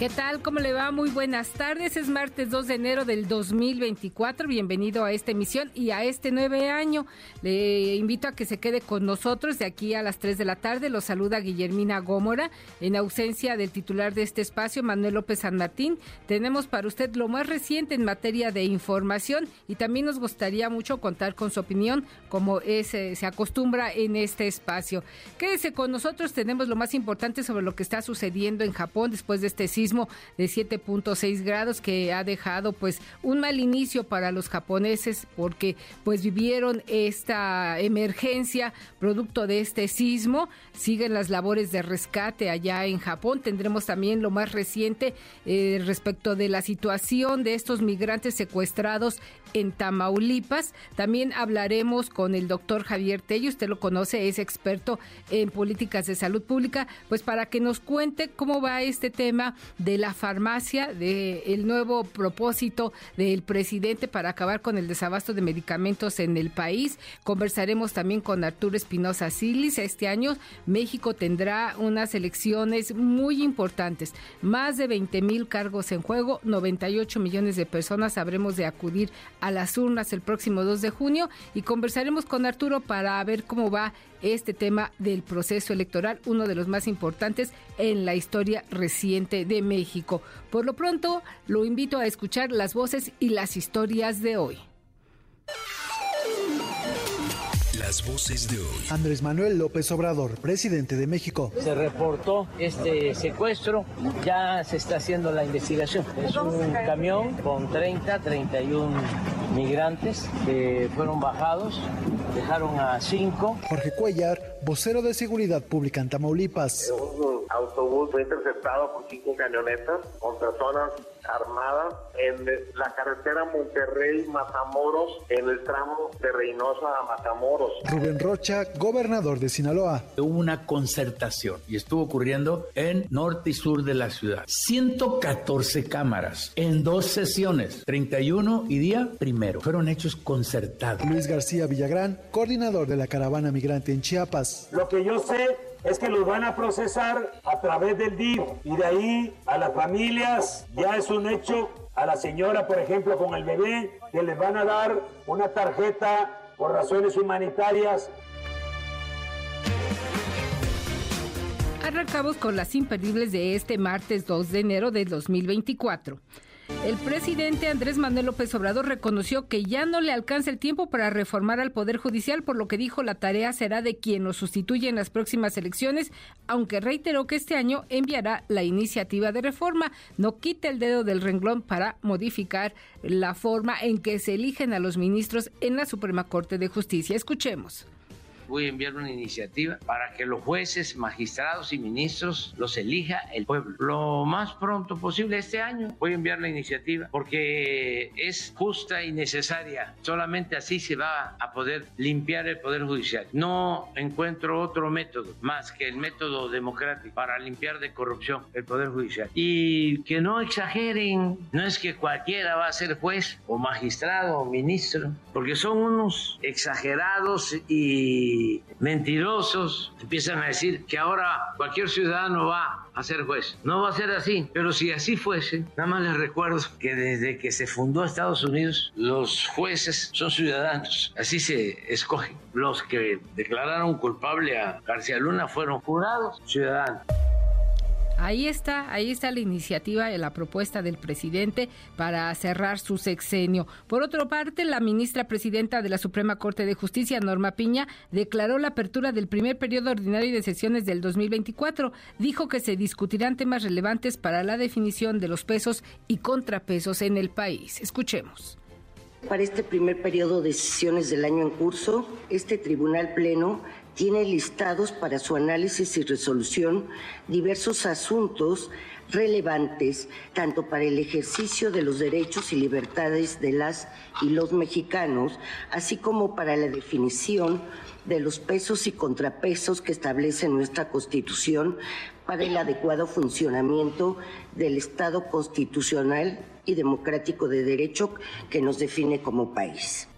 ¿Qué tal? ¿Cómo le va? Muy buenas tardes. Es martes 2 de enero del 2024. Bienvenido a esta emisión y a este nueve año. Le invito a que se quede con nosotros de aquí a las 3 de la tarde. Lo saluda Guillermina Gómora. En ausencia del titular de este espacio, Manuel López San Martín, tenemos para usted lo más reciente en materia de información y también nos gustaría mucho contar con su opinión, como es, eh, se acostumbra en este espacio. Quédese con nosotros. Tenemos lo más importante sobre lo que está sucediendo en Japón después de este sismo de 7.6 grados que ha dejado pues un mal inicio para los japoneses porque pues vivieron esta emergencia producto de este sismo. Siguen las labores de rescate allá en Japón. Tendremos también lo más reciente eh, respecto de la situación de estos migrantes secuestrados en Tamaulipas. También hablaremos con el doctor Javier Tello, usted lo conoce, es experto en políticas de salud pública, pues para que nos cuente cómo va este tema de la farmacia, de el nuevo propósito del presidente para acabar con el desabasto de medicamentos en el país. Conversaremos también con Arturo Espinosa Silis. Este año México tendrá unas elecciones muy importantes, más de 20 mil cargos en juego, 98 millones de personas habremos de acudir a las urnas el próximo 2 de junio y conversaremos con Arturo para ver cómo va este tema del proceso electoral, uno de los más importantes en la historia reciente de México. Por lo pronto, lo invito a escuchar las voces y las historias de hoy. Las voces de hoy. Andrés Manuel López Obrador, presidente de México. Se reportó este secuestro, ya se está haciendo la investigación. Es un camión con 30, 31 migrantes que fueron bajados, dejaron a cinco. Jorge Cuellar, vocero de Seguridad Pública en Tamaulipas. Un autobús fue interceptado por cinco camionetas con personas armadas en la carretera Monterrey-Matamoros, en el tramo de Reynosa a Matamoros. Rubén Rocha, gobernador de Sinaloa. Hubo una concertación y estuvo ocurriendo en norte y sur de la ciudad. 114 cámaras en dos sesiones, 31 y día primero. Fueron hechos concertados. Luis García Villagrán, coordinador de la caravana migrante en Chiapas. Lo que yo sé es que los van a procesar a través del DIF y de ahí a las familias ya es un hecho. A la señora, por ejemplo, con el bebé, que les van a dar una tarjeta por razones humanitarias. Arrancamos con las imperdibles de este martes 2 de enero de 2024. El presidente Andrés Manuel López Obrador reconoció que ya no le alcanza el tiempo para reformar al Poder Judicial, por lo que dijo la tarea será de quien lo sustituya en las próximas elecciones, aunque reiteró que este año enviará la iniciativa de reforma. No quite el dedo del renglón para modificar la forma en que se eligen a los ministros en la Suprema Corte de Justicia. Escuchemos voy a enviar una iniciativa para que los jueces, magistrados y ministros los elija el pueblo. Lo más pronto posible este año voy a enviar la iniciativa porque es justa y necesaria. Solamente así se va a poder limpiar el Poder Judicial. No encuentro otro método más que el método democrático para limpiar de corrupción el Poder Judicial. Y que no exageren, no es que cualquiera va a ser juez o magistrado o ministro, porque son unos exagerados y mentirosos empiezan a decir que ahora cualquier ciudadano va a ser juez. No va a ser así, pero si así fuese, nada más les recuerdo que desde que se fundó Estados Unidos, los jueces son ciudadanos. Así se escogen. Los que declararon culpable a García Luna fueron jurados ciudadanos. Ahí está, ahí está la iniciativa, la propuesta del presidente para cerrar su sexenio. Por otra parte, la ministra presidenta de la Suprema Corte de Justicia, Norma Piña, declaró la apertura del primer periodo ordinario de sesiones del 2024. Dijo que se discutirán temas relevantes para la definición de los pesos y contrapesos en el país. Escuchemos Para este primer periodo de sesiones del año en curso, este Tribunal Pleno tiene listados para su análisis y resolución diversos asuntos relevantes tanto para el ejercicio de los derechos y libertades de las y los mexicanos, así como para la definición de los pesos y contrapesos que establece nuestra Constitución para el adecuado funcionamiento del Estado constitucional y democrático de derecho que nos define como país.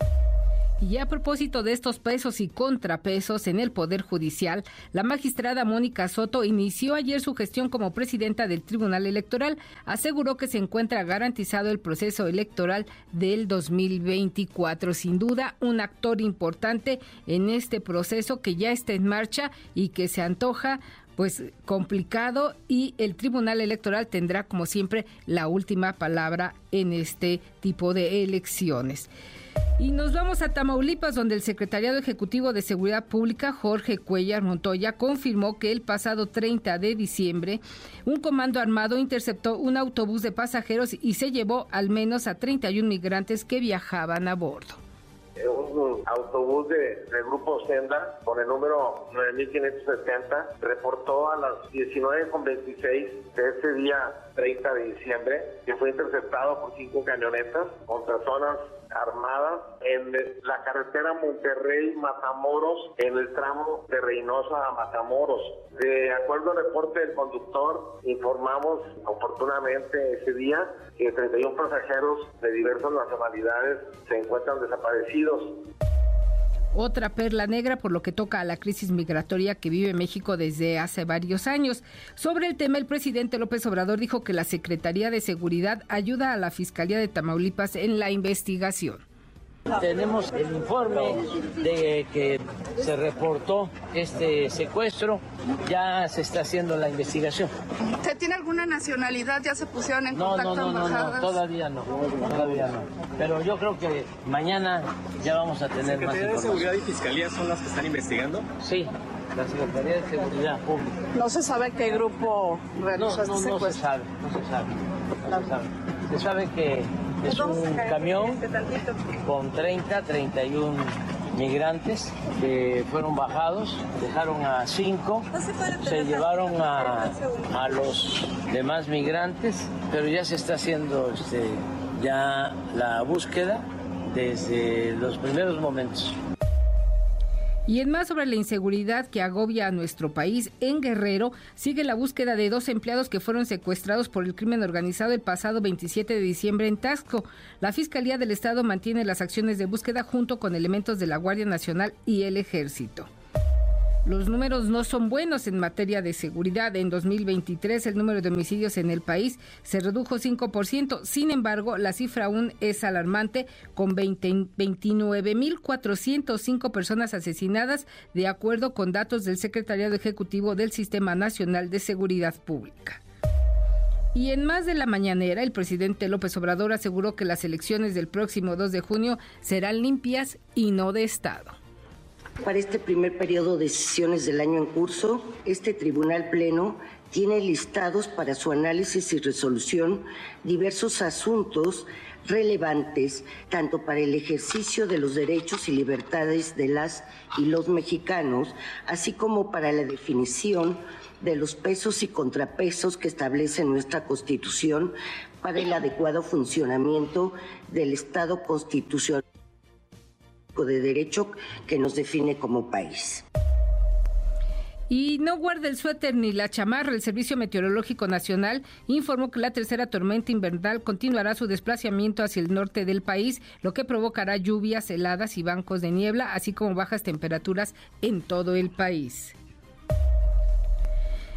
Y a propósito de estos pesos y contrapesos en el Poder Judicial, la magistrada Mónica Soto inició ayer su gestión como presidenta del Tribunal Electoral. Aseguró que se encuentra garantizado el proceso electoral del 2024. Sin duda, un actor importante en este proceso que ya está en marcha y que se antoja pues complicado y el Tribunal Electoral tendrá como siempre la última palabra en este tipo de elecciones. Y nos vamos a Tamaulipas, donde el Secretariado Ejecutivo de Seguridad Pública, Jorge Cuellar Montoya, confirmó que el pasado 30 de diciembre un comando armado interceptó un autobús de pasajeros y se llevó al menos a 31 migrantes que viajaban a bordo. Un autobús de, del grupo Senda con el número 9570 reportó a las 19.26 de ese día 30 de diciembre que fue interceptado por cinco camionetas con personas armadas en la carretera Monterrey-Matamoros en el tramo de Reynosa a Matamoros. De acuerdo al reporte del conductor, informamos oportunamente ese día que 31 pasajeros de diversas nacionalidades se encuentran desaparecidos. Otra perla negra por lo que toca a la crisis migratoria que vive México desde hace varios años. Sobre el tema, el presidente López Obrador dijo que la Secretaría de Seguridad ayuda a la Fiscalía de Tamaulipas en la investigación. Tenemos el informe de que se reportó este secuestro, ya se está haciendo la investigación. ¿Se tiene alguna nacionalidad? ¿Ya se pusieron en contacto no, no, no, todavía no, todavía no. Pero yo creo que mañana ya vamos a tener más ¿Secretaría de Seguridad y Fiscalía son las que están investigando? Sí, la Secretaría de Seguridad Pública. ¿No se sabe qué grupo realizó no, este no, no se sabe, no se sabe, no se sabe. Se sabe que es un camión con 30, 31 migrantes que fueron bajados, dejaron a cinco, se llevaron a, a, los demás migrantes, pero ya se está haciendo este, ya la búsqueda desde los primeros momentos. Y en más sobre la inseguridad que agobia a nuestro país, en Guerrero sigue la búsqueda de dos empleados que fueron secuestrados por el crimen organizado el pasado 27 de diciembre en Taxco. La Fiscalía del Estado mantiene las acciones de búsqueda junto con elementos de la Guardia Nacional y el Ejército. Los números no son buenos en materia de seguridad. En 2023 el número de homicidios en el país se redujo 5%. Sin embargo, la cifra aún es alarmante con 29.405 personas asesinadas de acuerdo con datos del Secretariado Ejecutivo del Sistema Nacional de Seguridad Pública. Y en más de la mañanera, el presidente López Obrador aseguró que las elecciones del próximo 2 de junio serán limpias y no de Estado. Para este primer periodo de sesiones del año en curso, este Tribunal Pleno tiene listados para su análisis y resolución diversos asuntos relevantes tanto para el ejercicio de los derechos y libertades de las y los mexicanos, así como para la definición de los pesos y contrapesos que establece nuestra Constitución para el adecuado funcionamiento del Estado constitucional de derecho que nos define como país. Y no guarda el suéter ni la chamarra. El Servicio Meteorológico Nacional informó que la tercera tormenta invernal continuará su desplazamiento hacia el norte del país, lo que provocará lluvias, heladas y bancos de niebla, así como bajas temperaturas en todo el país.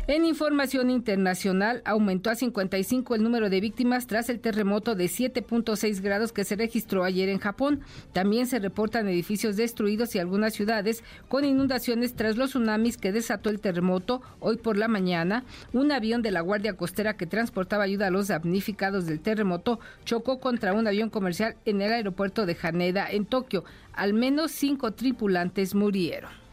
En información internacional, aumentó a 55 el número de víctimas tras el terremoto de 7.6 grados que se registró ayer en Japón. También se reportan edificios destruidos y algunas ciudades con inundaciones tras los tsunamis que desató el terremoto hoy por la mañana. Un avión de la Guardia Costera que transportaba ayuda a los damnificados del terremoto chocó contra un avión comercial en el aeropuerto de Haneda, en Tokio. Al menos cinco tripulantes murieron.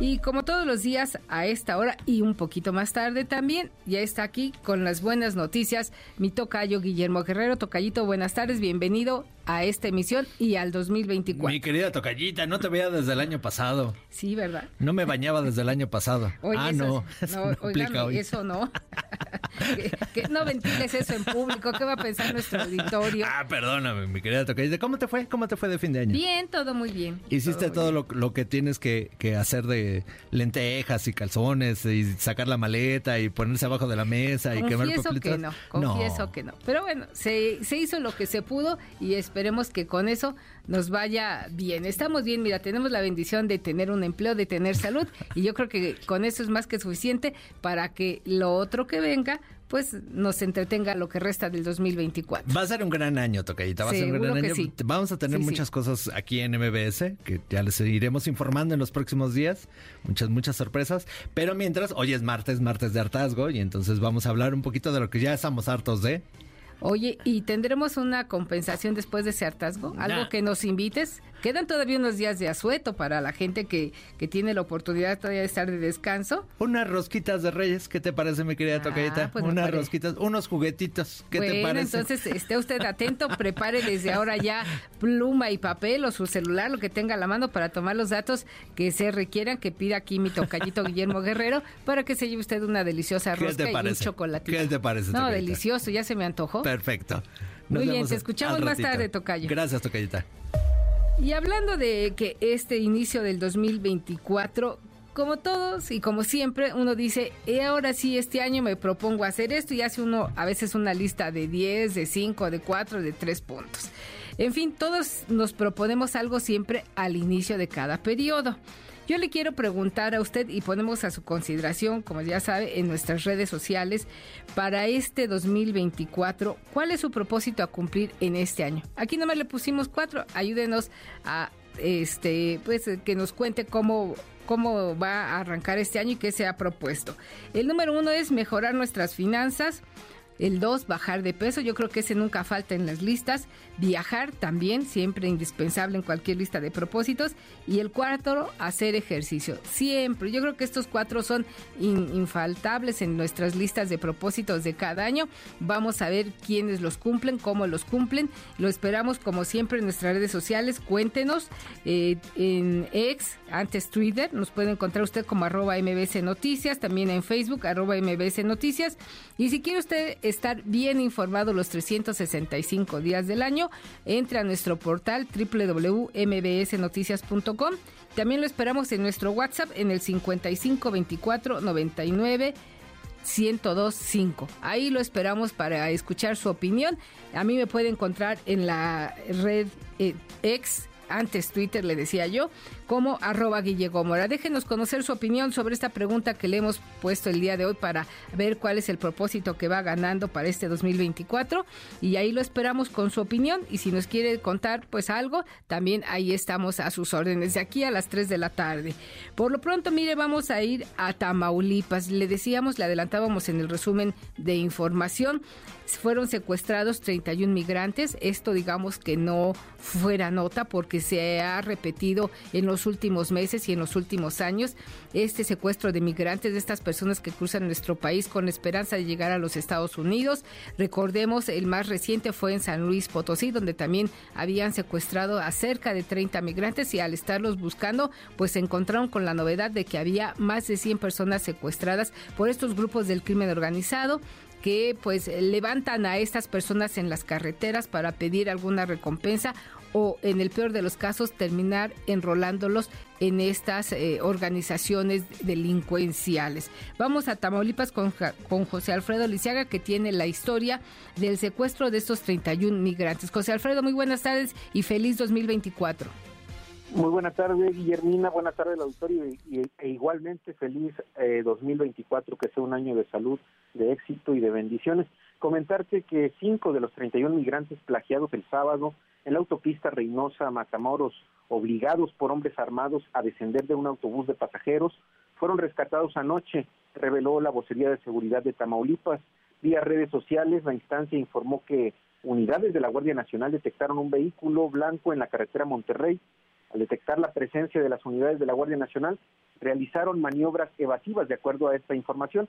Y como todos los días, a esta hora y un poquito más tarde también, ya está aquí con las buenas noticias mi tocayo Guillermo Guerrero. Tocayito, buenas tardes, bienvenido a esta emisión y al 2024. Mi querida Tocallita, no te veía desde el año pasado. Sí, ¿verdad? No me bañaba desde el año pasado. ah, no. Eso no, eso no. que, no ventiles eso en público. ¿Qué va a pensar nuestro auditorio? Ah, perdóname, mi querida Tocallita. ¿Cómo te fue? ¿Cómo te fue de fin de año? Bien, todo muy bien. ¿Hiciste todo, lo, que tienes que, hacer de lentejas y calzones y sacar la maleta y ponerse abajo de la mesa y quemar que no, confieso que no. Pero bueno, se, se hizo lo que se pudo y es esperemos que con eso nos vaya bien. Estamos bien, mira, tenemos la bendición de tener un empleo, de tener salud y yo creo que con eso es más que suficiente para que lo otro que venga pues nos entretenga lo que resta del 2024. Va a ser un gran año, Tocayita. Va a ser un gran año. Vamos a tener muchas cosas aquí en MBS que ya les iremos informando en los próximos días. Muchas, muchas sorpresas. Pero mientras, hoy es martes, martes de hartazgo, y entonces vamos a hablar un poquito de lo que ya estamos hartos de. Oye, ¿y tendremos una compensación después de ese hartazgo? ¿Algo que nos invites? Quedan todavía unos días de asueto para la gente que, que tiene la oportunidad todavía de estar de descanso. Unas rosquitas de reyes, ¿qué te parece, mi querida ah, pues Unas rosquitas, unos juguetitos, ¿qué te parece? entonces esté usted atento, prepare desde ahora ya pluma y papel o su celular, lo que tenga a la mano para tomar los datos que se requieran, que pida aquí mi tocallito Guillermo Guerrero para que se lleve usted una deliciosa rosca y un chocolatito. ¿Qué te parece? No, delicioso, ya se me antojó. Perfecto. Muy bien, te escuchamos más tarde, Tocayo. Gracias, Tocayita. Y hablando de que este inicio del 2024 como todos y como siempre, uno dice, y ahora sí, este año me propongo hacer esto y hace uno a veces una lista de 10, de 5, de 4, de 3 puntos. En fin, todos nos proponemos algo siempre al inicio de cada periodo. Yo le quiero preguntar a usted y ponemos a su consideración, como ya sabe, en nuestras redes sociales, para este 2024, ¿cuál es su propósito a cumplir en este año? Aquí nomás le pusimos cuatro, ayúdenos a este pues que nos cuente cómo cómo va a arrancar este año y qué se ha propuesto. El número uno es mejorar nuestras finanzas. El 2, bajar de peso. Yo creo que ese nunca falta en las listas. Viajar también, siempre indispensable en cualquier lista de propósitos. Y el cuarto, hacer ejercicio. Siempre. Yo creo que estos cuatro son infaltables en nuestras listas de propósitos de cada año. Vamos a ver quiénes los cumplen, cómo los cumplen. Lo esperamos como siempre en nuestras redes sociales. Cuéntenos eh, en X, antes Twitter. Nos puede encontrar usted como arroba MBS Noticias. También en Facebook, arroba MBS Noticias. Y si quiere usted estar bien informado los 365 días del año, entre a nuestro portal www.mbsnoticias.com. También lo esperamos en nuestro WhatsApp en el 5524 99 1025. Ahí lo esperamos para escuchar su opinión. A mí me puede encontrar en la red eh, X antes Twitter le decía yo, como arroba Guillegomora. Déjenos conocer su opinión sobre esta pregunta que le hemos puesto el día de hoy para ver cuál es el propósito que va ganando para este 2024 y ahí lo esperamos con su opinión y si nos quiere contar pues algo, también ahí estamos a sus órdenes de aquí a las 3 de la tarde. Por lo pronto, mire, vamos a ir a Tamaulipas. Le decíamos, le adelantábamos en el resumen de información fueron secuestrados 31 migrantes. Esto digamos que no fuera nota porque se ha repetido en los últimos meses y en los últimos años este secuestro de migrantes, de estas personas que cruzan nuestro país con esperanza de llegar a los Estados Unidos. Recordemos, el más reciente fue en San Luis Potosí, donde también habían secuestrado a cerca de 30 migrantes y al estarlos buscando, pues se encontraron con la novedad de que había más de 100 personas secuestradas por estos grupos del crimen organizado que pues levantan a estas personas en las carreteras para pedir alguna recompensa o en el peor de los casos terminar enrolándolos en estas eh, organizaciones delincuenciales. Vamos a Tamaulipas con, con José Alfredo Lisiaga que tiene la historia del secuestro de estos 31 migrantes. José Alfredo, muy buenas tardes y feliz 2024. Muy buenas tardes, Guillermina. Buenas tardes, al auditorio. Y, e igualmente feliz 2024, eh, que sea un año de salud, de éxito y de bendiciones. Comentarte que cinco de los 31 migrantes plagiados el sábado en la autopista Reynosa-Matamoros, obligados por hombres armados a descender de un autobús de pasajeros, fueron rescatados anoche, reveló la vocería de seguridad de Tamaulipas. Vía redes sociales, la instancia informó que unidades de la Guardia Nacional detectaron un vehículo blanco en la carretera Monterrey al detectar la presencia de las unidades de la Guardia Nacional, realizaron maniobras evasivas de acuerdo a esta información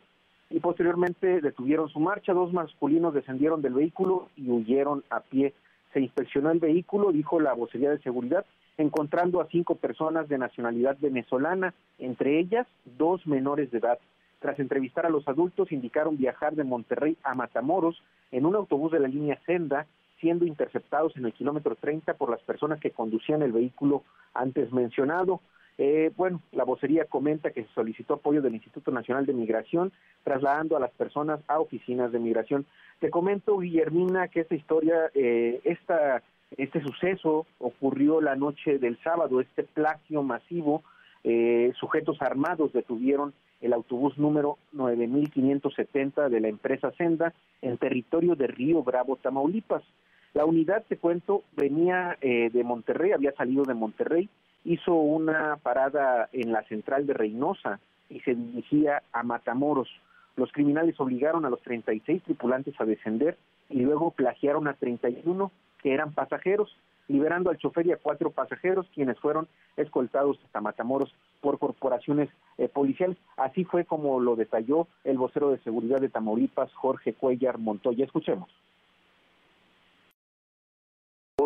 y posteriormente detuvieron su marcha. Dos masculinos descendieron del vehículo y huyeron a pie. se inspeccionó el vehículo, dijo la vocería de seguridad, encontrando a cinco personas de nacionalidad venezolana, entre ellas dos menores de edad. Tras entrevistar a los adultos, indicaron viajar de Monterrey a Matamoros en un autobús de la línea Senda, siendo interceptados en el kilómetro 30 por las personas que conducían el vehículo antes mencionado. Eh, bueno, la vocería comenta que se solicitó apoyo del Instituto Nacional de Migración, trasladando a las personas a oficinas de migración. Te comento, Guillermina, que esta historia, eh, esta, este suceso ocurrió la noche del sábado, este plagio masivo, eh, sujetos armados detuvieron el autobús número 9570 de la empresa Senda en territorio de Río Bravo, Tamaulipas. La unidad, te cuento, venía eh, de Monterrey, había salido de Monterrey, hizo una parada en la central de Reynosa y se dirigía a Matamoros. Los criminales obligaron a los 36 tripulantes a descender y luego plagiaron a 31 que eran pasajeros, liberando al chofer y a cuatro pasajeros, quienes fueron escoltados hasta Matamoros por corporaciones eh, policiales. Así fue como lo detalló el vocero de seguridad de Tamaulipas, Jorge Cuellar Montoya. Escuchemos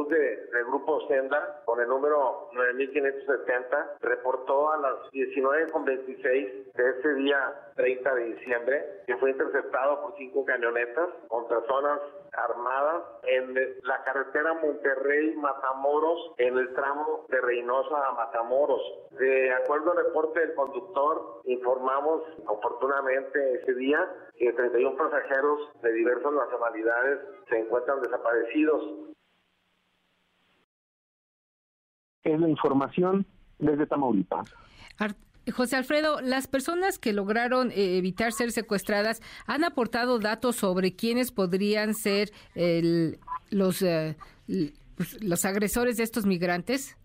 de, del grupo Senda con el número 9570 reportó a las 19.26 de ese día 30 de diciembre que fue interceptado por cinco camionetas con personas armadas en la carretera Monterrey-Matamoros en el tramo de Reynosa a Matamoros. De acuerdo al reporte del conductor, informamos oportunamente ese día que 31 pasajeros de diversas nacionalidades se encuentran desaparecidos. Es la información desde Tamaulipas. José Alfredo, las personas que lograron eh, evitar ser secuestradas han aportado datos sobre quiénes podrían ser los, eh, pues, los agresores de estos migrantes.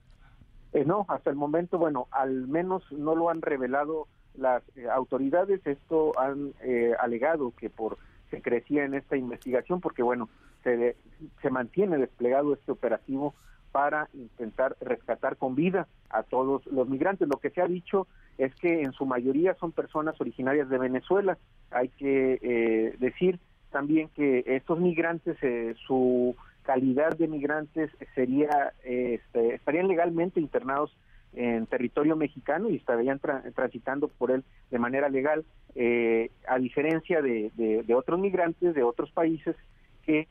Eh, no, hasta el momento, bueno, al menos no lo han revelado las autoridades. Esto han alegado que por se crecía en esta investigación, porque bueno, se, se mantiene desplegado este operativo para intentar rescatar con vida a todos los migrantes. Lo que se ha dicho es que en su mayoría son personas originarias de Venezuela. Hay que eh, decir también que estos migrantes, eh, su calidad de migrantes sería, este, estarían legalmente internados en territorio mexicano y estarían transitando por él de manera legal, eh, a diferencia de, de, otros migrantes de otros países que,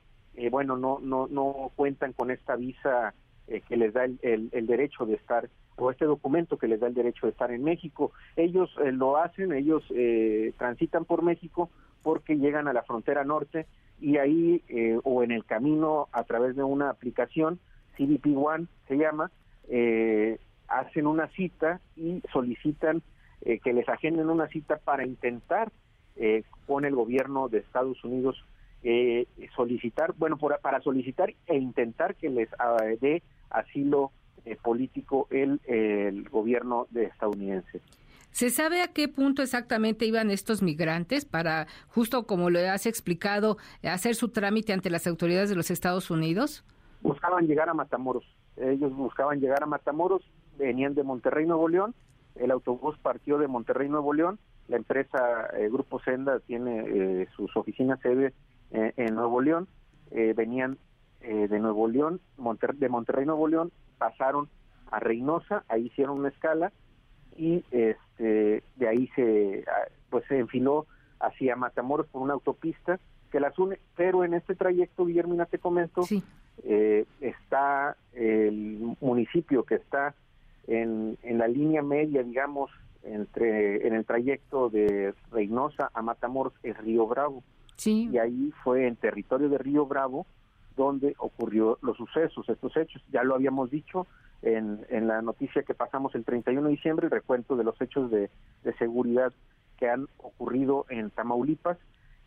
bueno, no, no, no cuentan con esta visa eh, que les da el, derecho de estar, o este documento que les da el derecho de estar en México. Ellos eh, lo hacen, ellos eh, transitan por México porque llegan a la frontera norte y ahí, o en el camino a través de una aplicación, CDP One se llama, hacen una cita y solicitan que les agenden una cita para intentar con el gobierno de Estados Unidos eh, solicitar, bueno, para solicitar e intentar que les dé asilo eh, político el, el gobierno de estadounidense. ¿Se sabe a qué punto exactamente iban estos migrantes para, justo como lo has explicado, hacer su trámite ante las autoridades de los Estados Unidos? Buscaban llegar a Matamoros. Ellos buscaban llegar a Matamoros, venían de Monterrey, Nuevo León. El autobús partió de Monterrey, Nuevo León. La empresa eh, Grupo Senda tiene eh, sus oficinas sede eh, en Nuevo León, eh, venían eh, de Nuevo León, de Monterrey, Nuevo León, pasaron a Reynosa, ahí hicieron una escala y este de ahí se pues se enfiló hacia Matamoros por una autopista que las une, pero en este trayecto, Guillermina, te comento, está el municipio que está en, en la línea media, digamos, entre en el trayecto de Reynosa a Matamoros, es Río Bravo. Y ahí fue en territorio de Río Bravo donde ocurrió los sucesos, estos hechos. Ya lo habíamos dicho en, en la noticia que pasamos el 31 de diciembre, el recuento de los hechos de, seguridad que han ocurrido en Tamaulipas,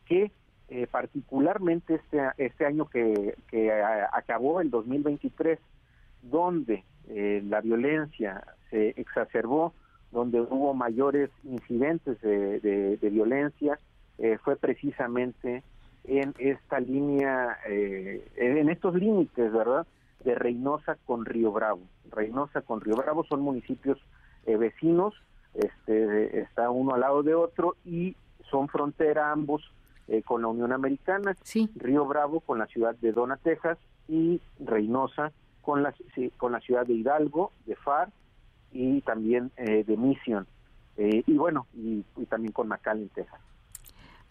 que eh, particularmente este, este año que, que acabó, el 2023, donde eh, la violencia se exacerbó, donde hubo mayores incidentes de, de violencia, eh, fue precisamente en esta línea, eh, en estos límites, ¿verdad? De Reynosa con Río Bravo. Reynosa con Río Bravo son municipios eh, vecinos, este, está uno al lado de otro y son frontera ambos con la Unión Americana. Río Bravo con la ciudad de Dona, Texas, y Reynosa con la, con la ciudad de Hidalgo, de FAR y también eh, de Mission. Eh, y bueno, y, y también con McAllen, Texas.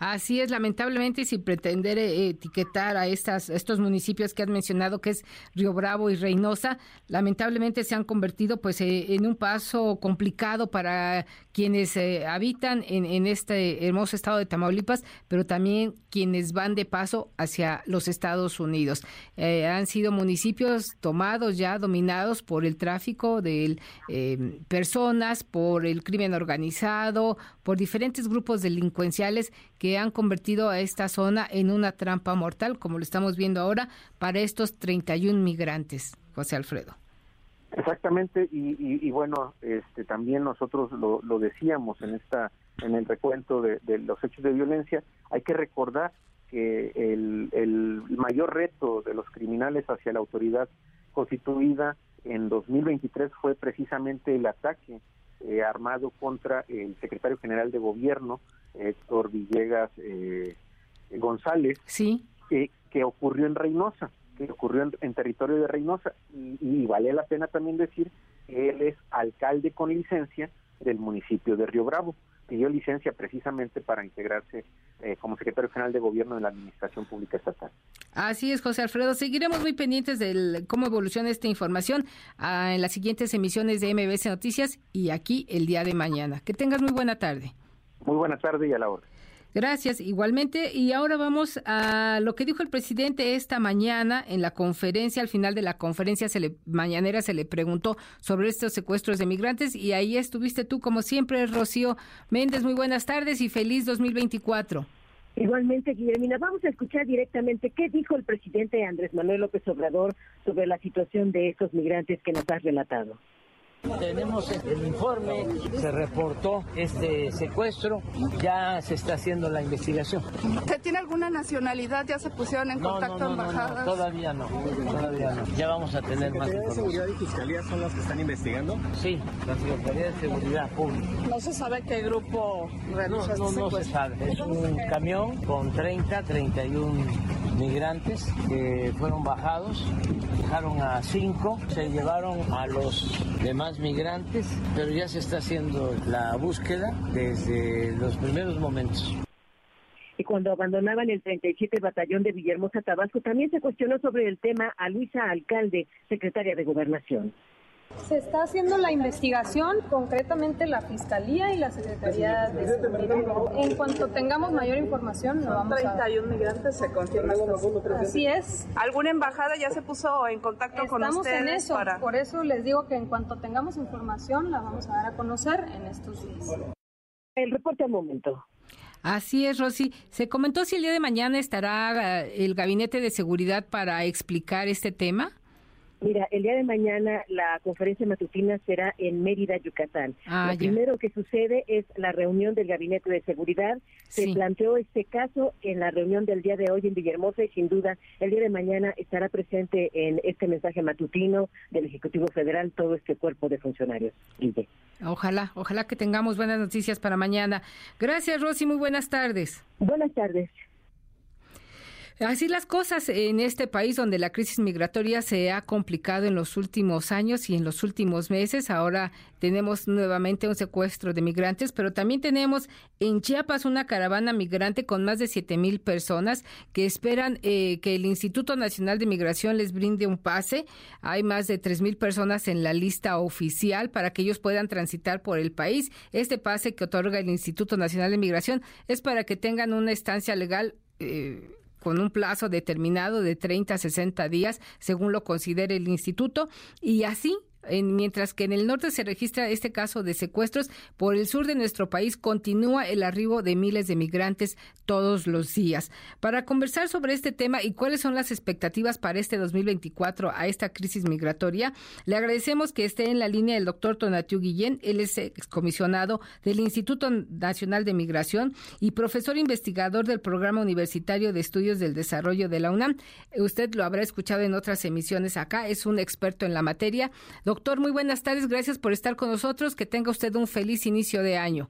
Así es, lamentablemente, sin pretender eh, etiquetar a estas, estos municipios que has mencionado, que es Río Bravo y Reynosa, lamentablemente se han convertido pues eh, en un paso complicado para quienes eh, habitan en, este hermoso estado de Tamaulipas, pero también quienes van de paso hacia los Estados Unidos. han sido municipios tomados ya, dominados por el tráfico de personas, por el crimen organizado, por diferentes grupos delincuenciales que han convertido a esta zona en una trampa mortal, como lo estamos viendo ahora, para estos 31 migrantes, José Alfredo. Exactamente, y, bueno, este, también nosotros lo, decíamos en esta en el recuento de, los hechos de violencia, hay que recordar que el, el mayor reto de los criminales hacia la autoridad constituida en 2023 fue precisamente el ataque eh, armado contra el secretario general de gobierno, Héctor Villegas eh, González, sí. que, que ocurrió en Reynosa, que ocurrió en, territorio de Reynosa. Y, vale la pena también decir que él es alcalde con licencia del municipio de Río Bravo. Pidió licencia precisamente para integrarse eh, como secretario general de gobierno en la administración pública estatal. Así es, José Alfredo. Seguiremos muy pendientes de cómo evoluciona esta información ah, en las siguientes emisiones de MBC Noticias y aquí el día de mañana. Que tengas muy buena tarde. Muy buena tarde y a la hora. Gracias, igualmente. Y ahora vamos a lo que dijo el presidente esta mañana en la conferencia. Al final de la conferencia se le, mañanera se le preguntó sobre estos secuestros de migrantes y ahí estuviste tú, como siempre, Rocío Méndez. Muy buenas tardes y feliz 2024. Igualmente, Guillermina, vamos a escuchar directamente qué dijo el presidente Andrés Manuel López Obrador sobre la situación de estos migrantes que nos has relatado. Tenemos el informe, se reportó este secuestro, ya se está haciendo la investigación. ¿Usted tiene alguna nacionalidad? ¿Ya se pusieron en contacto no, no, embajadas? No, todavía no, todavía no. Ya vamos a tener más de Seguridad y Fiscalía son las que están investigando? Sí, la Secretaría de Seguridad Pública. ¿No se sabe qué grupo No, este no, no se sabe. Es un camión con 30, 31 migrantes que fueron bajados, dejaron a cinco, se llevaron a los demás migrantes, pero ya se está haciendo la búsqueda desde los primeros momentos. Y cuando abandonaban el 37 Batallón de Villahermosa, Tabasco, también se cuestionó sobre el tema a Luisa Alcalde, secretaria de Gobernación. Se está haciendo la investigación, concretamente la Fiscalía y la Secretaría de Seguridad. En cuanto tengamos mayor información, lo vamos 31 migrantes se confirma. Así es. ¿Alguna embajada ya se puso en contacto con ustedes? Estamos en eso, por eso les digo que en cuanto tengamos información la vamos a dar a conocer en estos días. El reporte al momento. Así es, Rosy. Se comentó si el día de mañana estará eh, el Gabinete de Seguridad para explicar este tema. Mira, el día de mañana la conferencia matutina será en Mérida, Yucatán. Ah, Lo primero que sucede es la reunión del Gabinete de Seguridad. Se planteó este caso en la reunión del día de hoy en Villahermosa y sin duda el día de mañana estará presente en este mensaje matutino del Ejecutivo Federal todo este cuerpo de funcionarios. Ojalá, ojalá que tengamos buenas noticias para mañana. Gracias, Rosy. Muy buenas tardes. Buenas tardes. Así las cosas en este país donde la crisis migratoria se ha complicado en los últimos años y en los últimos meses. Ahora tenemos nuevamente un secuestro de migrantes, pero también tenemos en Chiapas una caravana migrante con más de siete mil personas que esperan eh, que el Instituto Nacional de Migración les brinde un pase. Hay más de tres mil personas en la lista oficial para que ellos puedan transitar por el país. Este pase que otorga el Instituto Nacional de Migración es para que tengan una estancia legal. Eh, con un plazo determinado de 30 a 60 días, según lo considere el instituto, y así mientras que en el norte se registra este caso de secuestros, por el sur de nuestro país continúa el arribo de miles de migrantes todos los días. Para conversar sobre este tema y cuáles son las expectativas para este 2024 a esta crisis migratoria, le agradecemos que esté en la línea el doctor Tonatiu Guillén. Él es excomisionado del Instituto Nacional de Migración y profesor investigador del Programa Universitario de Estudios del Desarrollo de la UNAM. Usted lo habrá escuchado en otras emisiones acá, es un experto en la materia. Muy buenas tardes, gracias por estar con nosotros, que tenga usted un feliz inicio de año.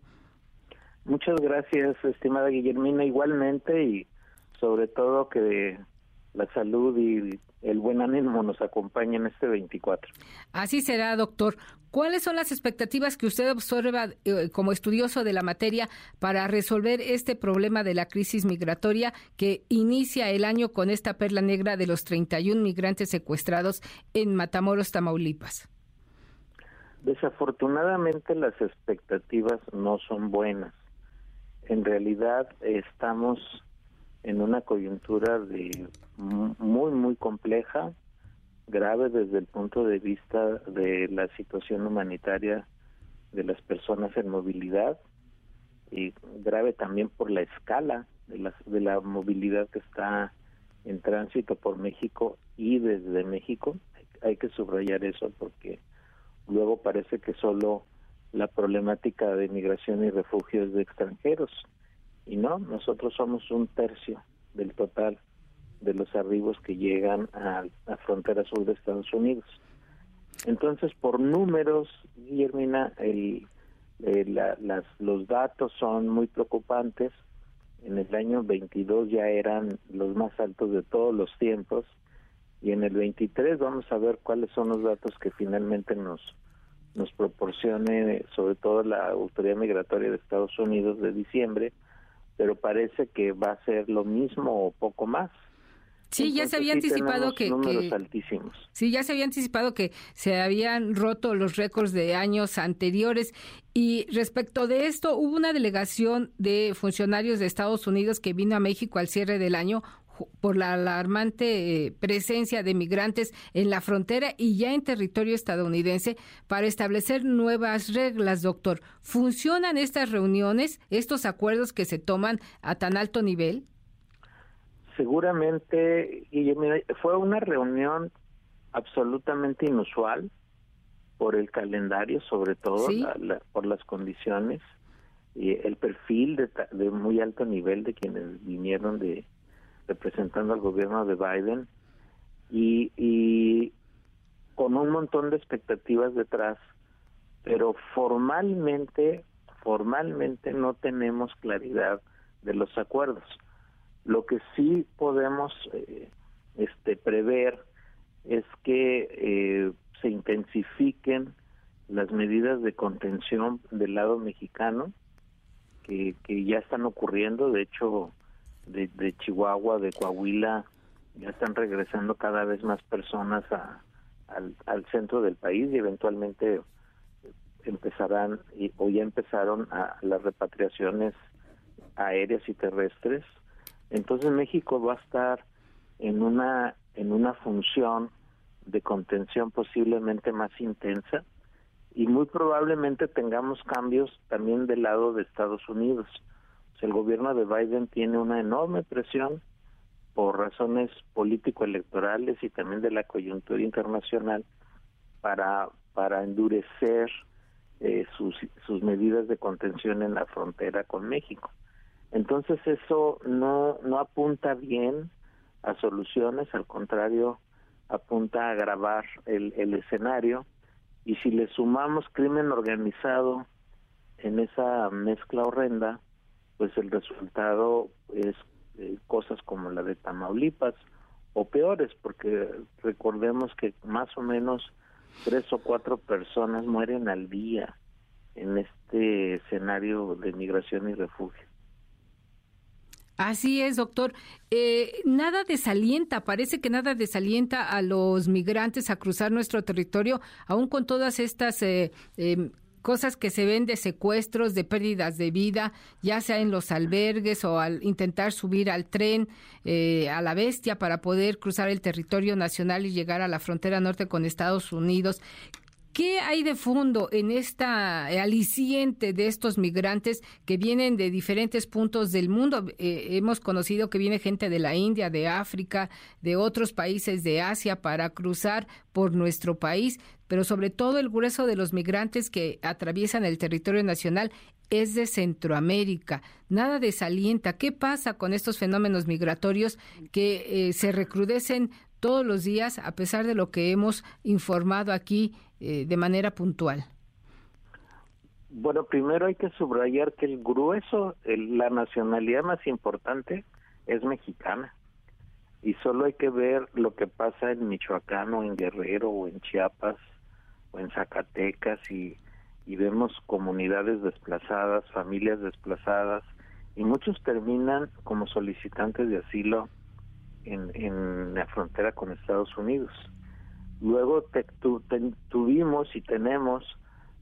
Muchas gracias, estimada Guillermina, igualmente, y sobre todo que la salud y el buen ánimo nos acompañe en este 24. Así será, doctor. ¿Cuáles son las expectativas que usted observa eh, como estudioso de la materia para resolver este problema de la crisis migratoria que inicia el año con esta perla negra de los 31 migrantes secuestrados en Matamoros, Tamaulipas? Desafortunadamente las expectativas no son buenas. En realidad estamos en una coyuntura de muy muy compleja, grave desde el punto de vista de la situación humanitaria de las personas en movilidad y grave también por la escala de la, de la movilidad que está en tránsito por México y desde México. Hay que subrayar eso porque luego parece que solo la problemática de migración y refugio es de extranjeros y no, nosotros somos un tercio del total de los arribos que llegan a la frontera sur de Estados Unidos. Entonces, por números, Guillermina, el, eh, las, los datos son muy preocupantes. En el año 22 ya eran los más altos de todos los tiempos y en el 23 vamos a ver cuáles son los datos que finalmente nos nos proporcione sobre todo la Autoridad Migratoria de Estados Unidos de diciembre, pero parece que va a ser lo mismo o poco más. Sí, ya se había anticipado que, altísimos. Sí, ya se había anticipado que se habían roto los récords de años anteriores y respecto de esto hubo una delegación de funcionarios de Estados Unidos que vino a México al cierre del año por la alarmante eh, presencia de migrantes en la frontera y ya en territorio estadounidense para establecer nuevas reglas, doctor. ¿Funcionan estas reuniones, estos acuerdos que se toman a tan alto nivel? Seguramente, y fue una reunión absolutamente inusual por el calendario, sobre todo por las condiciones y el perfil de muy alto nivel de quienes vinieron de, representando al gobierno de Biden y, con un montón de expectativas detrás, pero formalmente, formalmente no tenemos claridad de los acuerdos. Lo que sí podemos eh, este, prever es que eh, se intensifiquen las medidas de contención del lado mexicano que, que ya están ocurriendo. De hecho, de, Chihuahua, de Coahuila, ya están regresando cada vez más personas a, al, centro del país y eventualmente empezarán o ya empezaron a las repatriaciones aéreas y terrestres. Entonces México va a estar en una en una función de contención posiblemente más intensa y muy probablemente tengamos cambios también del lado de Estados Unidos el gobierno de Biden tiene una enorme presión por razones político-electorales y también de la coyuntura internacional para, para endurecer eh, sus, medidas de contención en la frontera con México. Entonces eso no, no apunta bien a soluciones, al contrario, apunta a agravar el, el escenario y si le sumamos crimen organizado en esa mezcla horrenda, pues el resultado es eh, cosas como la de Tamaulipas o peores, porque recordemos que más o menos tres o cuatro personas mueren al día en este escenario de migración y refugio. Así es, doctor. Eh, nada desalienta, parece que nada desalienta a los migrantes a cruzar nuestro territorio, aún con todas estas eh, em, cosas que se ven de secuestros, de pérdidas de vida, ya sea en los albergues o al intentar subir al tren, eh, a la bestia para poder cruzar el territorio nacional y llegar a la frontera norte con Estados Unidos. ¿Qué hay de fondo en esta eh, aliciente de estos migrantes que vienen de diferentes puntos del mundo? Eh, hemos conocido que viene gente de la India, de África, de otros países de Asia para cruzar por nuestro país, pero sobre todo el grueso de los migrantes que atraviesan el territorio nacional es de Centroamérica. Nada desalienta. ¿Qué pasa con estos fenómenos migratorios que eh, se recrudecen todos los días a pesar de lo que hemos informado aquí eh, de manera puntual? Bueno, primero hay que subrayar que el grueso, la nacionalidad más importante es mexicana. y solo hay que ver lo que pasa en Michoacán o en Guerrero o en Chiapas en Zacatecas y, y vemos comunidades desplazadas, familias desplazadas y muchos terminan como solicitantes de asilo en, en la frontera con Estados Unidos. Luego tuvimos y tenemos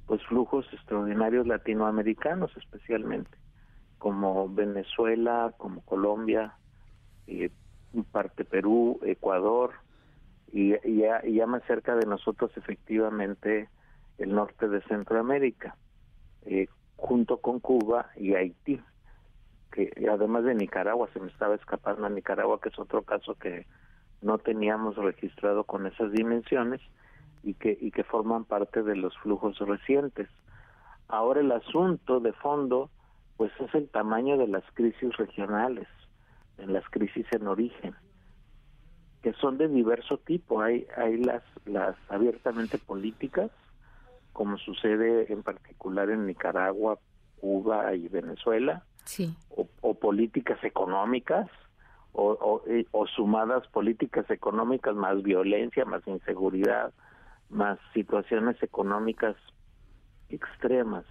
pues flujos extraordinarios latinoamericanos especialmente, como Venezuela, como Colombia, eh, parte Perú, Ecuador, y, ya, ya, más cerca de nosotros efectivamente el norte de Centroamérica, eh, junto con Cuba y Haití, que además de Nicaragua, se me estaba escapando a Nicaragua, que es otro caso que no teníamos registrado con esas dimensiones y que, y que forman parte de los flujos recientes. Ahora el asunto de fondo, pues es el tamaño de las crisis regionales en las crisis en origen, que son de diverso tipo. Hay, hay las, las abiertamente políticas, como sucede en particular en Nicaragua, Cuba y Venezuela, sí. o, políticas económicas, o, o, o, sumadas políticas económicas más violencia, más inseguridad, más situaciones económicas extremas.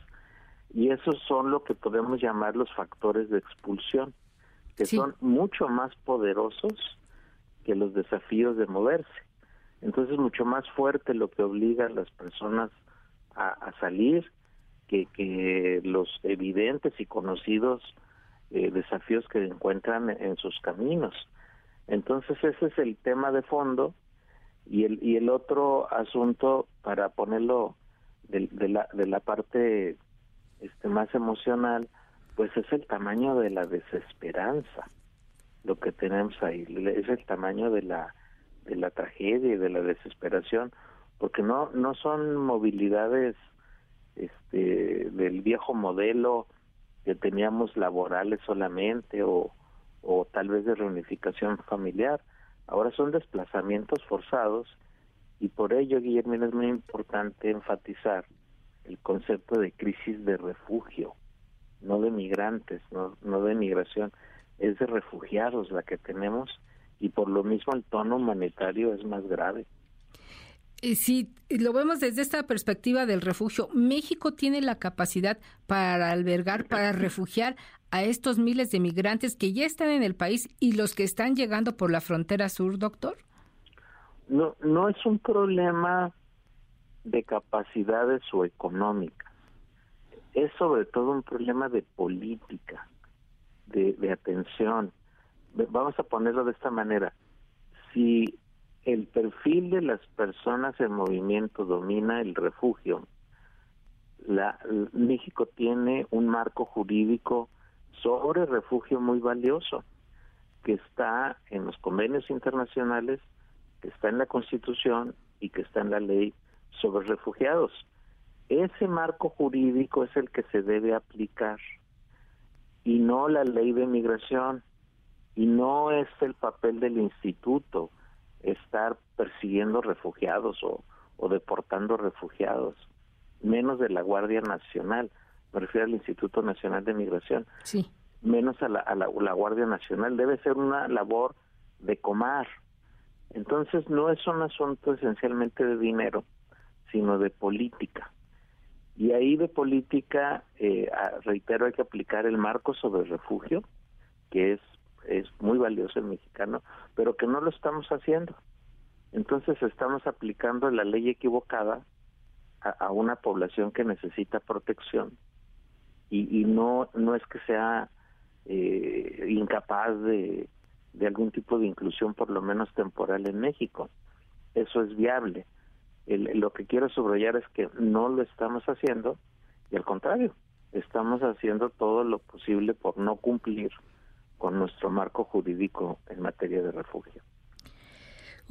Y esos son lo que podemos llamar los factores de expulsión que son mucho más poderosos que los desafíos de moverse. Entonces, mucho más fuerte lo que obliga a las personas a, salir que, que los evidentes y conocidos eh, desafíos que encuentran en sus caminos. Entonces, ese es el tema de fondo. Y el, y el otro asunto, para ponerlo de, de, la, de la parte este, más emocional, pues es el tamaño de la desesperanza lo que tenemos ahí es el tamaño de la de la tragedia y de la desesperación porque no no son movilidades este del viejo modelo que teníamos laborales solamente o o tal vez de reunificación familiar. Ahora son desplazamientos forzados y por ello Guillermo es muy importante enfatizar el concepto de crisis de refugio no de migrantes, no, no de migración, es de refugiados la que tenemos y por lo mismo el tono humanitario es más grave. Y si lo vemos desde esta perspectiva del refugio, ¿México tiene la capacidad para albergar, para refugiar a estos miles de migrantes que ya están en el país y los que están llegando por la frontera sur, doctor? No, no es un problema de capacidades o económicas es sobre todo un problema de política, de, atención. Vamos a ponerlo de esta manera. Si el perfil de las personas en movimiento domina el refugio, la, México tiene un marco jurídico sobre refugio muy valioso, que está en los convenios internacionales, que está en la Constitución y que está en la ley sobre refugiados. Ese marco jurídico es el que se debe aplicar y no la ley de migración y no es el papel del instituto estar persiguiendo refugiados o, deportando refugiados, menos de la Guardia Nacional, me refiero al Instituto Nacional de Migración, sí. menos a, la, a la, Guardia Nacional, debe ser una labor de comar. Entonces no es un asunto esencialmente de dinero, sino de política. Y ahí de política, eh, reitero, hay que aplicar el marco sobre refugio, que es, es muy valioso el mexicano, pero que no lo estamos haciendo. Entonces estamos aplicando la ley equivocada a, una población que necesita protección y, y no, no es que sea eh, incapaz de, de algún tipo de inclusión, por lo menos temporal en México. Eso es viable lo que quiero subrayar es que no lo estamos haciendo y al contrario, estamos haciendo todo lo posible por no cumplir con nuestro marco jurídico en materia de refugio.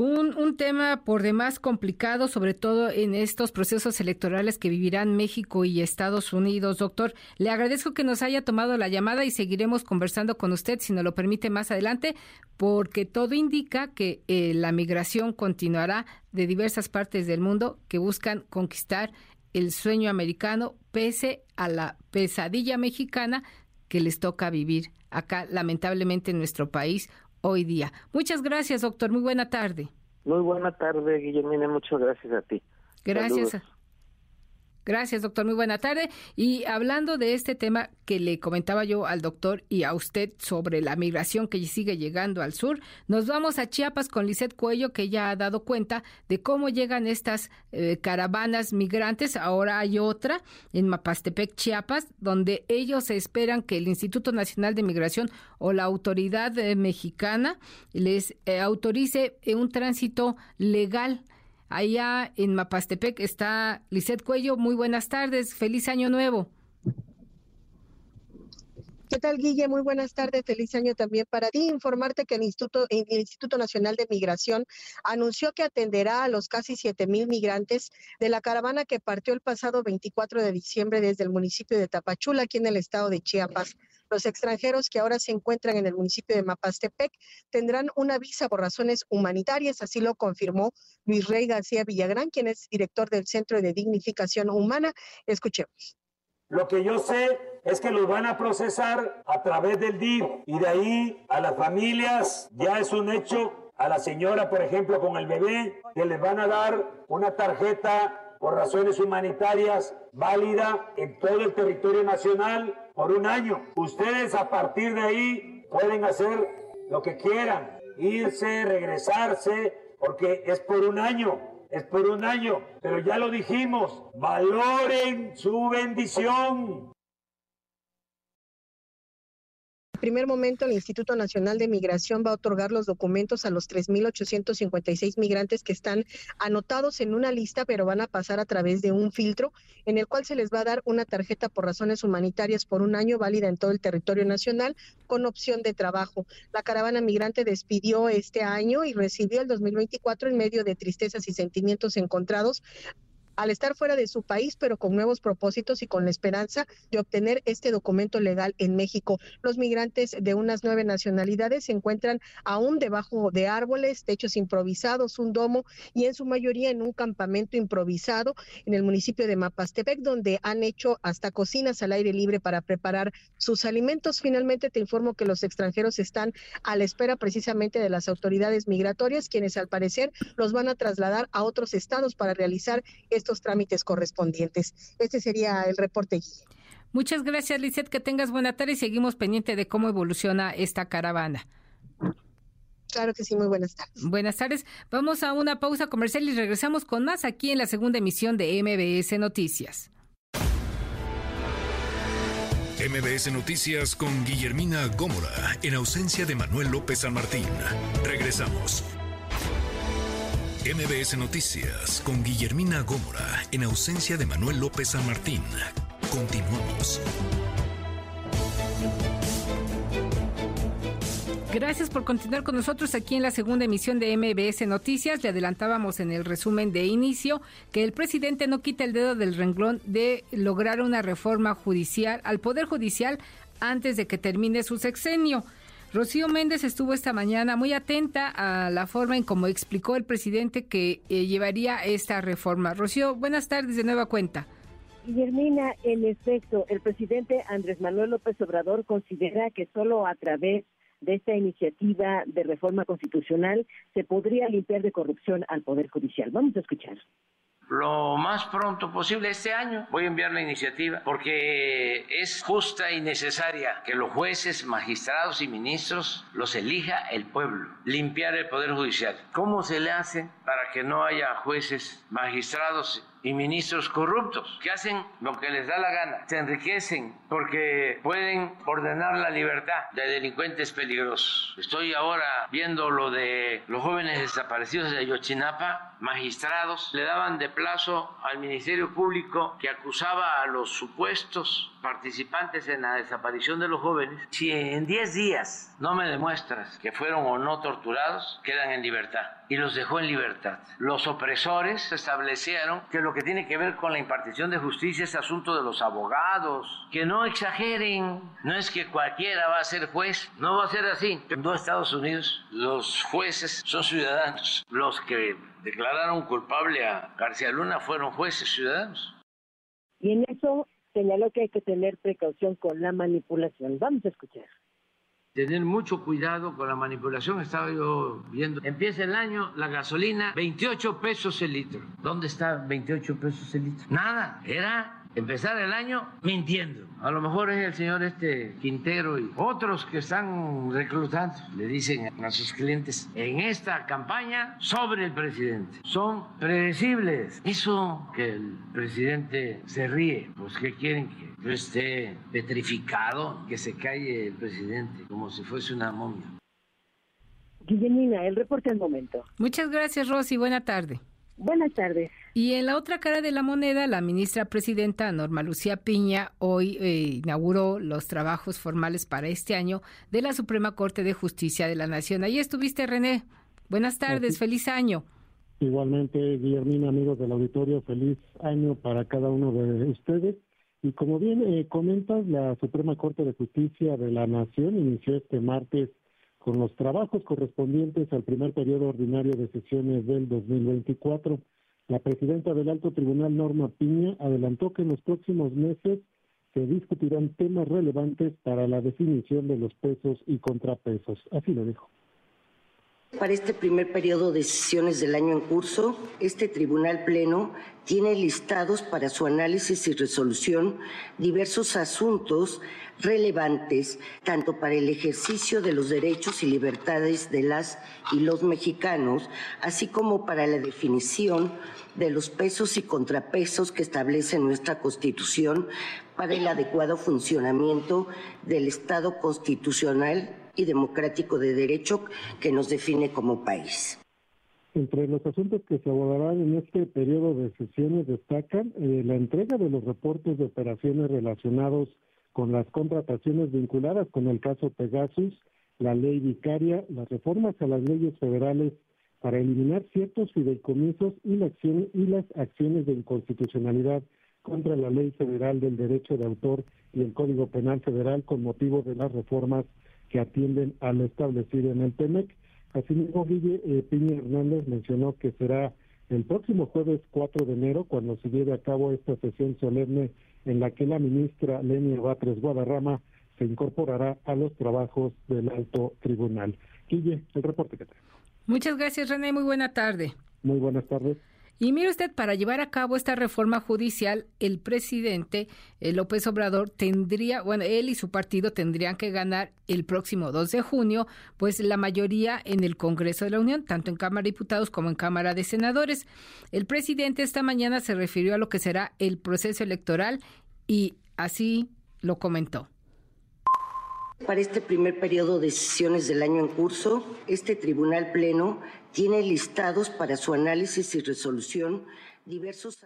Un, tema por demás complicado, sobre todo en estos procesos electorales que vivirán México y Estados Unidos. Doctor, le agradezco que nos haya tomado la llamada y seguiremos conversando con usted, si nos lo permite, más adelante, porque todo indica que eh, la migración continuará de diversas partes del mundo que buscan conquistar el sueño americano pese a la pesadilla mexicana que les toca vivir acá, lamentablemente, en nuestro país hoy día. Muchas gracias, doctor. Muy buena tarde. Muy buena tarde, Guillermina. Muchas gracias a ti. Gracias. Gracias, doctor. Muy buena tarde. Y hablando de este tema que le comentaba yo al doctor y a usted sobre la migración que sigue llegando al sur, nos vamos a Chiapas con Lisette Cuello, que ya ha dado cuenta de cómo llegan estas eh, caravanas migrantes. Ahora hay otra en Mapastepec, Chiapas, donde ellos esperan que el Instituto Nacional de Migración o la autoridad eh, mexicana les eh, autorice un tránsito legal Allá en Mapastepec está Lisette Cuello. Muy buenas tardes. Feliz año nuevo. ¿Qué tal, Guille? Muy buenas tardes. Feliz año también para ti. Informarte que el Instituto, el Instituto Nacional de Migración anunció que atenderá a los casi 7 mil migrantes de la caravana que partió el pasado 24 de diciembre desde el municipio de Tapachula, aquí en el estado de Chiapas. Los extranjeros que ahora se encuentran en el municipio de Mapastepec tendrán una visa por razones humanitarias, así lo confirmó Luis Rey García Villagrán, quien es director del Centro de Dignificación Humana. Escuchemos. Lo que yo sé es que los van a procesar a través del DIF y de ahí a las familias ya es un hecho. A la señora, por ejemplo, con el bebé, que les van a dar una tarjeta por razones humanitarias válida en todo el territorio nacional por un año. Ustedes a partir de ahí pueden hacer lo que quieran, irse, regresarse, porque es por un año, es por un año. Pero ya lo dijimos, valoren su bendición. Primer momento, el Instituto Nacional de Migración va a otorgar los documentos a los 3.856 migrantes que están anotados en una lista, pero van a pasar a través de un filtro en el cual se les va a dar una tarjeta por razones humanitarias por un año válida en todo el territorio nacional con opción de trabajo. La caravana migrante despidió este año y recibió el 2024 en medio de tristezas y sentimientos encontrados al estar fuera de su país, pero con nuevos propósitos y con la esperanza de obtener este documento legal en México. Los migrantes de unas nueve nacionalidades se encuentran aún debajo de árboles, techos improvisados, un domo y en su mayoría en un campamento improvisado en el municipio de Mapastepec, donde han hecho hasta cocinas al aire libre para preparar sus alimentos. Finalmente te informo que los extranjeros están a la espera precisamente de las autoridades migratorias, quienes al parecer los van a trasladar a otros estados para realizar estos trámites correspondientes. Este sería el reporte. Muchas gracias, Lizeth. Que tengas buena tarde y seguimos pendiente de cómo evoluciona esta caravana. Claro que sí, muy buenas tardes. Buenas tardes. Vamos a una pausa comercial y regresamos con más aquí en la segunda emisión de MBS Noticias. MBS Noticias con Guillermina Gómora, en ausencia de Manuel López San Martín. Regresamos. MBS Noticias con Guillermina Gómora en ausencia de Manuel López San Martín. Continuamos. Gracias por continuar con nosotros aquí en la segunda emisión de MBS Noticias. Le adelantábamos en el resumen de inicio que el presidente no quita el dedo del renglón de lograr una reforma judicial al Poder Judicial antes de que termine su sexenio. Rocío Méndez estuvo esta mañana muy atenta a la forma en cómo explicó el presidente que eh, llevaría esta reforma. Rocío, buenas tardes de nueva cuenta. Guillermina, en efecto, el presidente Andrés Manuel López Obrador considera que solo a través de esta iniciativa de reforma constitucional se podría limpiar de corrupción al Poder Judicial. Vamos a escuchar lo más pronto posible este año. Voy a enviar la iniciativa porque es justa y necesaria que los jueces, magistrados y ministros los elija el pueblo, limpiar el Poder Judicial. ¿Cómo se le hace para que no haya jueces, magistrados y ministros corruptos que hacen lo que les da la gana, se enriquecen porque pueden ordenar la libertad de delincuentes peligrosos. Estoy ahora viendo lo de los jóvenes desaparecidos de Ayotzinapa, magistrados le daban de plazo al Ministerio Público que acusaba a los supuestos participantes en la desaparición de los jóvenes, si en 10 días no me demuestras que fueron o no torturados, quedan en libertad. Y los dejó en libertad. Los opresores establecieron que lo que tiene que ver con la impartición de justicia es asunto de los abogados. Que no exageren. No es que cualquiera va a ser juez. No va a ser así. En los Estados Unidos los jueces son ciudadanos. Los que declararon culpable a García Luna fueron jueces ciudadanos. Y en eso señaló que hay que tener precaución con la manipulación. Vamos a escuchar. tener mucho cuidado con la manipulación. Estaba yo viendo, empieza el año, la gasolina, 28 pesos el litro. ¿Dónde está 28 pesos el litro? Nada, era empezar el año mintiendo. A lo mejor es el señor este Quintero y otros que están reclutando, le dicen a sus clientes, en esta campaña sobre el presidente. Son predecibles. Eso que el presidente se ríe, pues ¿qué quieren que yo esté petrificado, que se calle el presidente como si fuese una momia? Guillemina, el reporte al momento. Muchas gracias, Rosy. Buena tarde. Buenas tardes. Y en la otra cara de la moneda, la ministra presidenta Norma Lucía Piña hoy eh, inauguró los trabajos formales para este año de la Suprema Corte de Justicia de la Nación. Ahí estuviste, René. Buenas tardes, feliz año. Igualmente, Guillermina, amigos del auditorio, feliz año para cada uno de ustedes. Y como bien eh, comentas, la Suprema Corte de Justicia de la Nación inició este martes con los trabajos correspondientes al primer periodo ordinario de sesiones del 2024. La presidenta del Alto Tribunal, Norma Piña, adelantó que en los próximos meses se discutirán temas relevantes para la definición de los pesos y contrapesos. Así lo dijo. Para este primer periodo de sesiones del año en curso, este Tribunal Pleno tiene listados para su análisis y resolución diversos asuntos relevantes tanto para el ejercicio de los derechos y libertades de las y los mexicanos, así como para la definición de los pesos y contrapesos que establece nuestra Constitución para el adecuado funcionamiento del Estado constitucional y democrático de derecho que nos define como país. Entre los asuntos que se abordarán en este periodo de sesiones destacan eh, la entrega de los reportes de operaciones relacionados con las contrataciones vinculadas con el caso Pegasus, la ley vicaria, las reformas a las leyes federales para eliminar ciertos fideicomisos y, la acción, y las acciones de inconstitucionalidad contra la Ley Federal del Derecho de Autor y el Código Penal Federal con motivo de las reformas que atienden a lo establecido en el TEMEC. Asimismo, Guille eh, Piña Hernández mencionó que será el próximo jueves 4 de enero cuando se lleve a cabo esta sesión solemne en la que la ministra Lenia Batres Guadarrama se incorporará a los trabajos del alto tribunal. Guille, el reporte que tengo. Muchas gracias, René. Muy buena tarde. Muy buenas tardes. Y mire usted, para llevar a cabo esta reforma judicial, el presidente eh, López Obrador tendría, bueno, él y su partido tendrían que ganar el próximo 2 de junio, pues la mayoría en el Congreso de la Unión, tanto en Cámara de Diputados como en Cámara de Senadores. El presidente esta mañana se refirió a lo que será el proceso electoral y así lo comentó. Para este primer periodo de sesiones del año en curso, este Tribunal Pleno tiene listados para su análisis y resolución diversos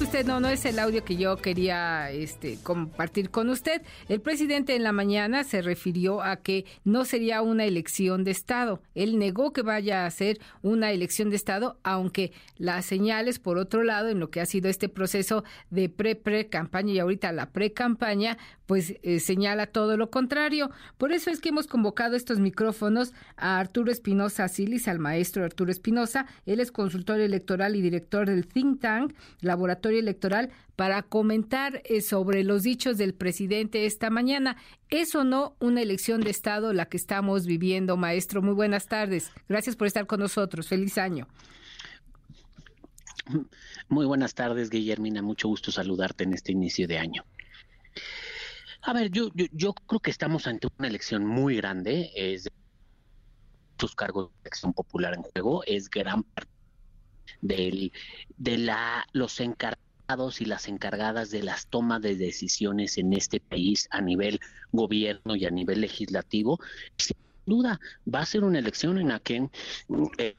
Usted no, no es el audio que yo quería este, compartir con usted. El presidente en la mañana se refirió a que no sería una elección de Estado. Él negó que vaya a ser una elección de Estado, aunque las señales, por otro lado, en lo que ha sido este proceso de pre-pre-campaña y ahorita la pre-campaña, pues eh, señala todo lo contrario. Por eso es que hemos convocado estos micrófonos a Arturo Espinosa Silis, al maestro Arturo Espinosa. Él es consultor electoral y director del think tank, Laboratorio Electoral, para comentar eh, sobre los dichos del presidente esta mañana. ¿Es o no una elección de Estado la que estamos viviendo, maestro? Muy buenas tardes. Gracias por estar con nosotros. Feliz año. Muy buenas tardes, Guillermina. Mucho gusto saludarte en este inicio de año. A ver, yo, yo, yo creo que estamos ante una elección muy grande. Es sus cargos de elección popular en juego. Es gran parte del, de la, los encargados y las encargadas de las tomas de decisiones en este país a nivel gobierno y a nivel legislativo, sin duda va a ser una elección en la que eh,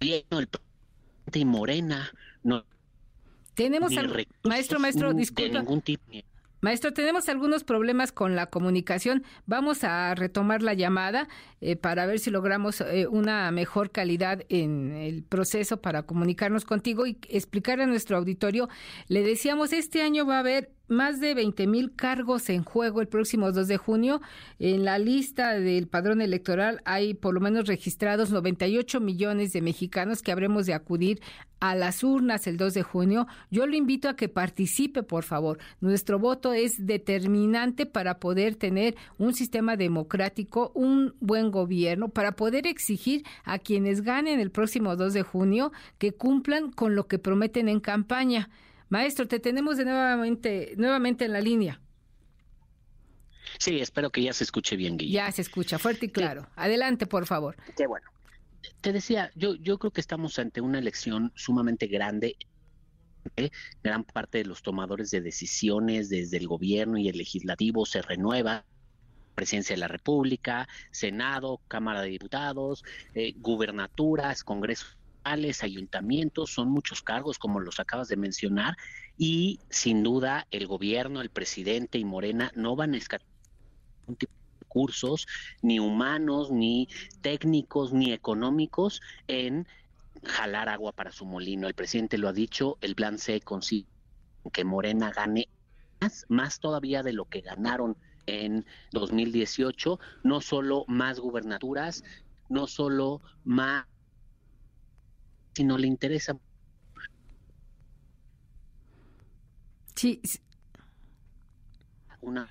el presidente y Morena no tenemos al maestro maestro disculpa ningún tipo, Maestro, tenemos algunos problemas con la comunicación. Vamos a retomar la llamada eh, para ver si logramos eh, una mejor calidad en el proceso para comunicarnos contigo y explicar a nuestro auditorio. Le decíamos, este año va a haber más de 20 mil cargos en juego el próximo 2 de junio. En la lista del padrón electoral hay por lo menos registrados 98 millones de mexicanos que habremos de acudir a las urnas el 2 de junio. Yo lo invito a que participe, por favor. Nuestro voto es determinante para poder tener un sistema democrático, un buen gobierno, para poder exigir a quienes ganen el próximo 2 de junio que cumplan con lo que prometen en campaña. Maestro, te tenemos de nuevamente, nuevamente en la línea. Sí, espero que ya se escuche bien, Guillermo. Ya se escucha, fuerte y claro. Adelante, por favor. Qué bueno. Te decía, yo, yo creo que estamos ante una elección sumamente grande. ¿eh? Gran parte de los tomadores de decisiones desde el gobierno y el legislativo se renueva presidencia de la República, Senado, Cámara de Diputados, eh, gubernaturas, Congreso ayuntamientos, son muchos cargos como los acabas de mencionar y sin duda el gobierno, el presidente y Morena no van a de recursos ni humanos, ni técnicos, ni económicos en jalar agua para su molino. El presidente lo ha dicho, el plan C consigue que Morena gane más, más todavía de lo que ganaron en 2018, no solo más gubernaturas, no solo más si no le interesa. Sí. Una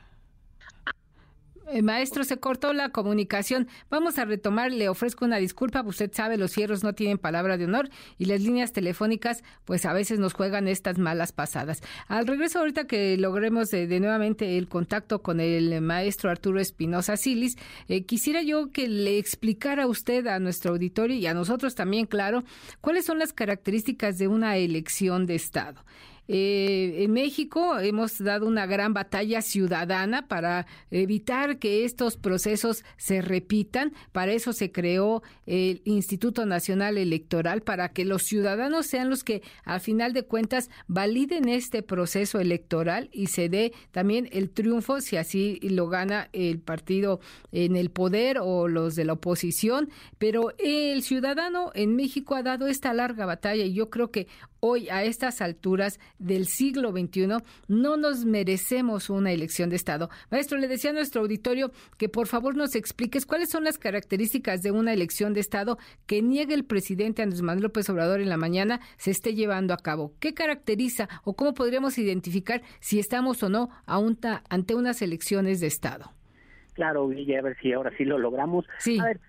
eh, maestro, se cortó la comunicación. Vamos a retomar. Le ofrezco una disculpa. Usted sabe, los fierros no tienen palabra de honor y las líneas telefónicas, pues a veces nos juegan estas malas pasadas. Al regreso, ahorita que logremos de, nuevamente el contacto con el maestro Arturo Espinosa Silis, eh, quisiera yo que le explicara a usted, a nuestro auditorio y a nosotros también, claro, cuáles son las características de una elección de Estado. Eh, en México hemos dado una gran batalla ciudadana para evitar que estos procesos se repitan. Para eso se creó el Instituto Nacional Electoral, para que los ciudadanos sean los que, al final de cuentas, validen este proceso electoral y se dé también el triunfo, si así lo gana el partido en el poder o los de la oposición. Pero el ciudadano en México ha dado esta larga batalla y yo creo que hoy, a estas alturas del siglo XXI, no nos merecemos una elección de Estado. Maestro, le decía a nuestro auditorio que por favor nos expliques cuáles son las características de una elección de Estado que niegue el presidente Andrés Manuel López Obrador en la mañana se esté llevando a cabo. ¿Qué caracteriza o cómo podríamos identificar si estamos o no ante unas elecciones de Estado? Claro, Guille, a ver si ahora sí lo logramos. Sí. A ver,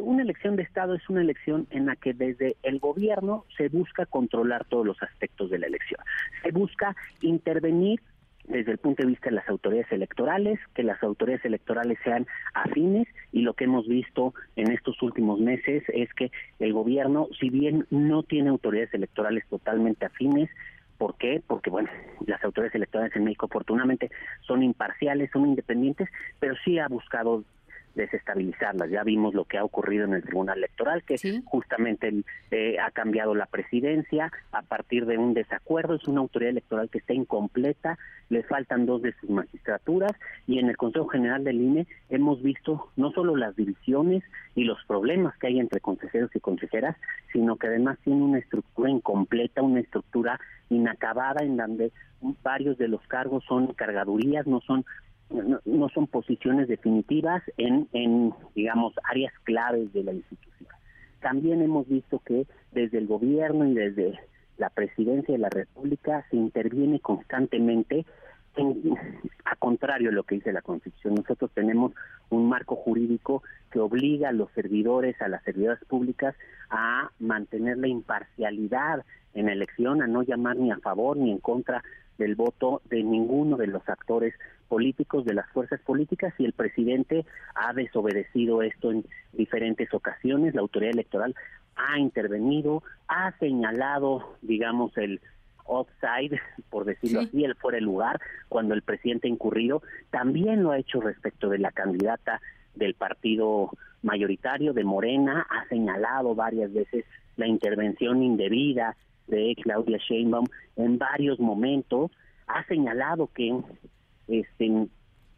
una elección de Estado es una elección en la que desde el gobierno se busca controlar todos los aspectos de la elección. Se busca intervenir desde el punto de vista de las autoridades electorales, que las autoridades electorales sean afines y lo que hemos visto en estos últimos meses es que el gobierno, si bien no tiene autoridades electorales totalmente afines, ¿Por qué? Porque, bueno, las autoridades electorales en México afortunadamente son imparciales, son independientes, pero sí ha buscado desestabilizarlas. Ya vimos lo que ha ocurrido en el Tribunal Electoral, que justamente eh, ha cambiado la presidencia a partir de un desacuerdo. Es una autoridad electoral que está incompleta, le faltan dos de sus magistraturas y en el Consejo General del INE hemos visto no solo las divisiones y los problemas que hay entre consejeros y consejeras, sino que además tiene una estructura incompleta, una estructura inacabada en donde varios de los cargos son cargadurías, no son no, son posiciones definitivas en, en, digamos, áreas claves de la institución. También hemos visto que desde el gobierno y desde la presidencia de la República se interviene constantemente en, a contrario de lo que dice la Constitución. Nosotros tenemos un marco jurídico que obliga a los servidores, a las servidoras públicas a mantener la imparcialidad en elección, a no llamar ni a favor ni en contra del voto de ninguno de los actores políticos, de las fuerzas políticas, y el presidente ha desobedecido esto en diferentes ocasiones. La autoridad electoral ha intervenido, ha señalado, digamos, el offside, por decirlo así, el fuera el lugar, cuando el presidente ha incurrido. También lo ha hecho respecto de la candidata del partido mayoritario de Morena, ha señalado varias veces la intervención indebida de Claudia Sheinbaum en varios momentos, ha señalado que este,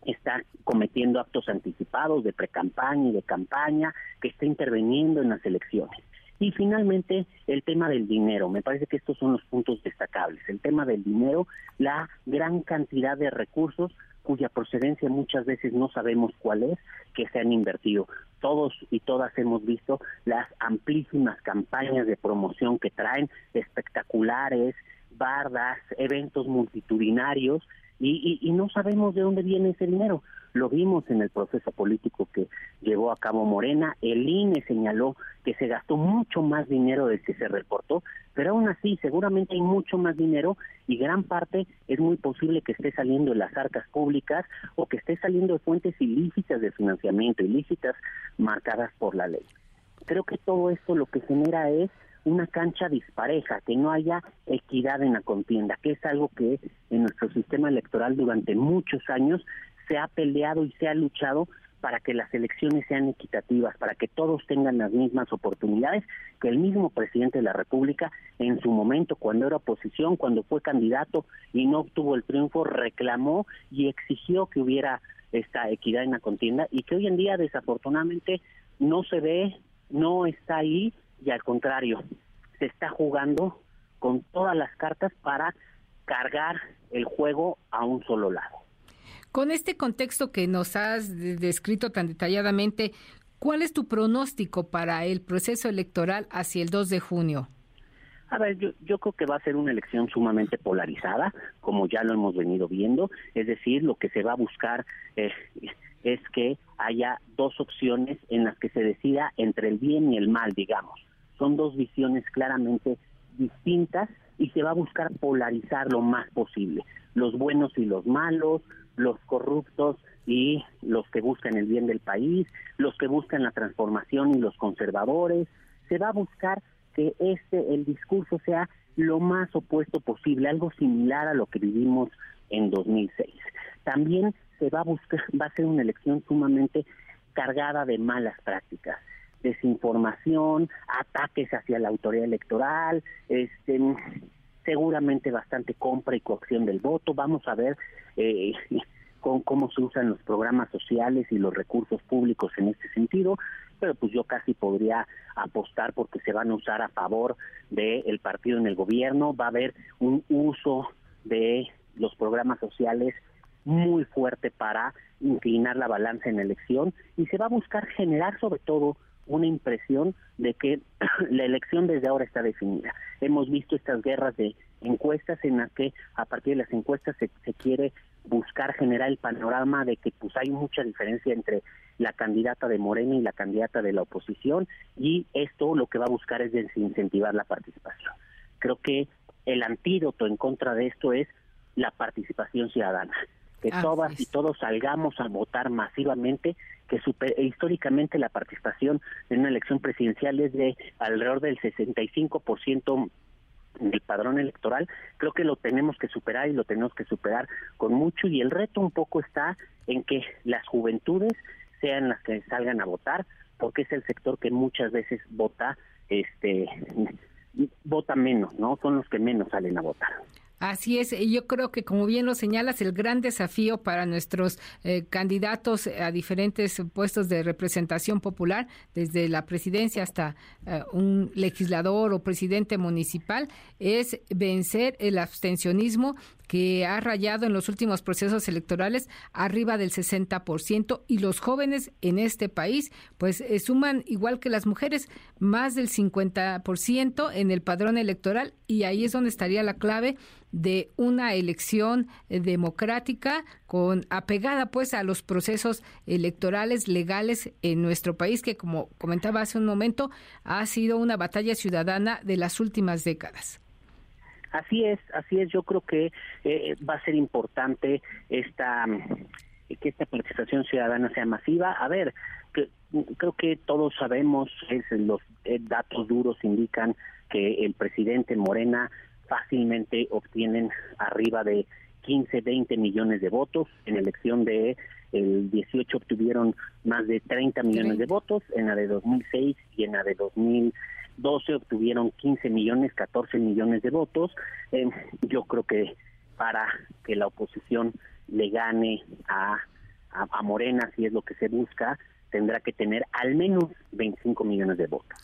está cometiendo actos anticipados de precampaña y de campaña, que está interviniendo en las elecciones. Y finalmente, el tema del dinero. Me parece que estos son los puntos destacables. El tema del dinero, la gran cantidad de recursos cuya procedencia muchas veces no sabemos cuál es, que se han invertido. Todos y todas hemos visto las amplísimas campañas de promoción que traen, espectaculares, bardas, eventos multitudinarios, y, no sabemos de dónde viene ese dinero. Lo vimos en el proceso político que llevó a cabo Morena. El INE señaló que se gastó mucho más dinero del que se reportó, pero aún así seguramente hay mucho más dinero y gran parte es muy posible que esté saliendo de las arcas públicas o que esté saliendo de fuentes ilícitas de financiamiento, ilícitas marcadas por la ley. Creo que todo esto lo que genera es una cancha dispareja, que no haya equidad en la contienda, que es algo que en nuestro sistema electoral durante muchos años se ha peleado y se ha luchado para que las elecciones sean equitativas, para que todos tengan las mismas oportunidades, que el mismo presidente de la República en su momento, cuando era oposición, cuando fue candidato y no obtuvo el triunfo, reclamó y exigió que hubiera esta equidad en la contienda y que hoy en día desafortunadamente no se ve, no está ahí y al contrario, se está jugando con todas las cartas para cargar el juego a un solo lado. Con este contexto que nos has descrito tan detalladamente, ¿cuál es tu pronóstico para el proceso electoral hacia el 2 de junio? A ver, yo, yo creo que va a ser una elección sumamente polarizada, como ya lo hemos venido viendo, es decir, lo que se va a buscar es, es que haya dos opciones en las que se decida entre el bien y el mal, digamos son dos visiones claramente distintas y se va a buscar polarizar lo más posible. Los buenos y los malos, los corruptos y los que buscan el bien del país, los que buscan la transformación y los conservadores. Se va a buscar que este el discurso sea lo más opuesto posible, algo similar a lo que vivimos en 2006. También se va a buscar va a ser una elección sumamente cargada de malas prácticas desinformación, ataques hacia la autoridad electoral, este, seguramente bastante compra y coacción del voto. Vamos a ver eh, con cómo se usan los programas sociales y los recursos públicos en este sentido, pero pues yo casi podría apostar porque se van a usar a favor del partido en el gobierno, va a haber un uso de los programas sociales muy fuerte para inclinar la balanza en la elección y se va a buscar generar sobre todo una impresión de que la elección desde ahora está definida. Hemos visto estas guerras de encuestas en las que a partir de las encuestas se, quiere buscar generar el panorama de que pues hay mucha diferencia entre la candidata de Morena y la candidata de la oposición y esto lo que va a buscar es desincentivar la participación. Creo que el antídoto en contra de esto es la participación ciudadana que todas y todos salgamos a votar masivamente, que históricamente la participación en una elección presidencial es de alrededor del 65% del padrón electoral, creo que lo tenemos que superar y lo tenemos que superar con mucho y el reto un poco está en que las juventudes sean las que salgan a votar, porque es el sector que muchas veces vota este vota menos, ¿no? Son los que menos salen a votar. Así es, yo creo que como bien lo señalas, el gran desafío para nuestros eh, candidatos a diferentes puestos de representación popular, desde la presidencia hasta eh, un legislador o presidente municipal, es vencer el abstencionismo que ha rayado en los últimos procesos electorales arriba del 60% y los jóvenes en este país pues eh, suman igual que las mujeres más del 50% en el padrón electoral y ahí es donde estaría la clave de una elección eh, democrática con apegada pues a los procesos electorales legales en nuestro país que como comentaba hace un momento ha sido una batalla ciudadana de las últimas décadas. Así es, así es. Yo creo que eh, va a ser importante esta que esta participación ciudadana sea masiva. A ver, creo que todos sabemos, es, los eh, datos duros indican que el presidente Morena fácilmente obtienen arriba de 15, 20 millones de votos. En la elección de el 18 obtuvieron más de 30 millones de votos, en la de 2006 y en la de 2000 12 obtuvieron 15 millones, 14 millones de votos. Eh, yo creo que para que la oposición le gane a, a, Morena, si es lo que se busca, tendrá que tener al menos 25 millones de votos.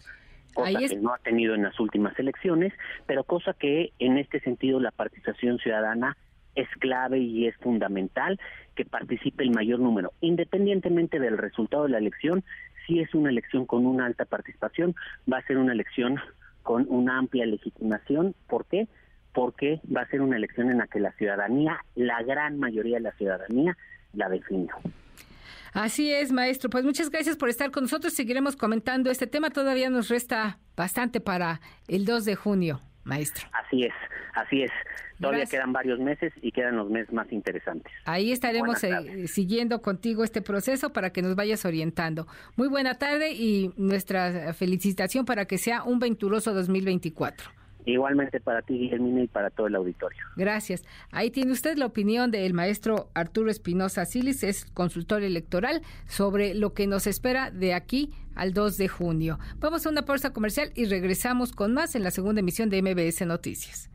Cosa que no ha tenido en las últimas elecciones, pero cosa que en este sentido la participación ciudadana es clave y es fundamental que participe el mayor número, independientemente del resultado de la elección. Si es una elección con una alta participación, va a ser una elección con una amplia legitimación. ¿Por qué? Porque va a ser una elección en la que la ciudadanía, la gran mayoría de la ciudadanía, la definió. Así es, maestro. Pues muchas gracias por estar con nosotros. Seguiremos comentando este tema. Todavía nos resta bastante para el 2 de junio, maestro. Así es, así es. Todavía quedan varios meses y quedan los meses más interesantes. Ahí estaremos eh, siguiendo contigo este proceso para que nos vayas orientando. Muy buena tarde y nuestra felicitación para que sea un venturoso 2024. Igualmente para ti, Guillermina, y para todo el auditorio. Gracias. Ahí tiene usted la opinión del maestro Arturo Espinosa Silis, es consultor electoral, sobre lo que nos espera de aquí al 2 de junio. Vamos a una pausa comercial y regresamos con más en la segunda emisión de MBS Noticias.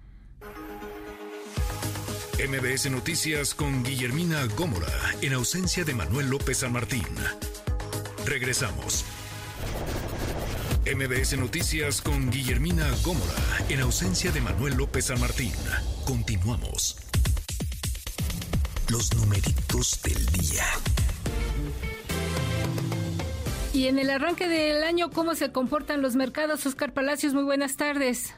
MBS Noticias con Guillermina Gómora, en ausencia de Manuel López San Martín. Regresamos. MBS Noticias con Guillermina Gómora, en ausencia de Manuel López San Martín. Continuamos. Los numeritos del día. Y en el arranque del año, ¿cómo se comportan los mercados? Oscar Palacios, muy buenas tardes.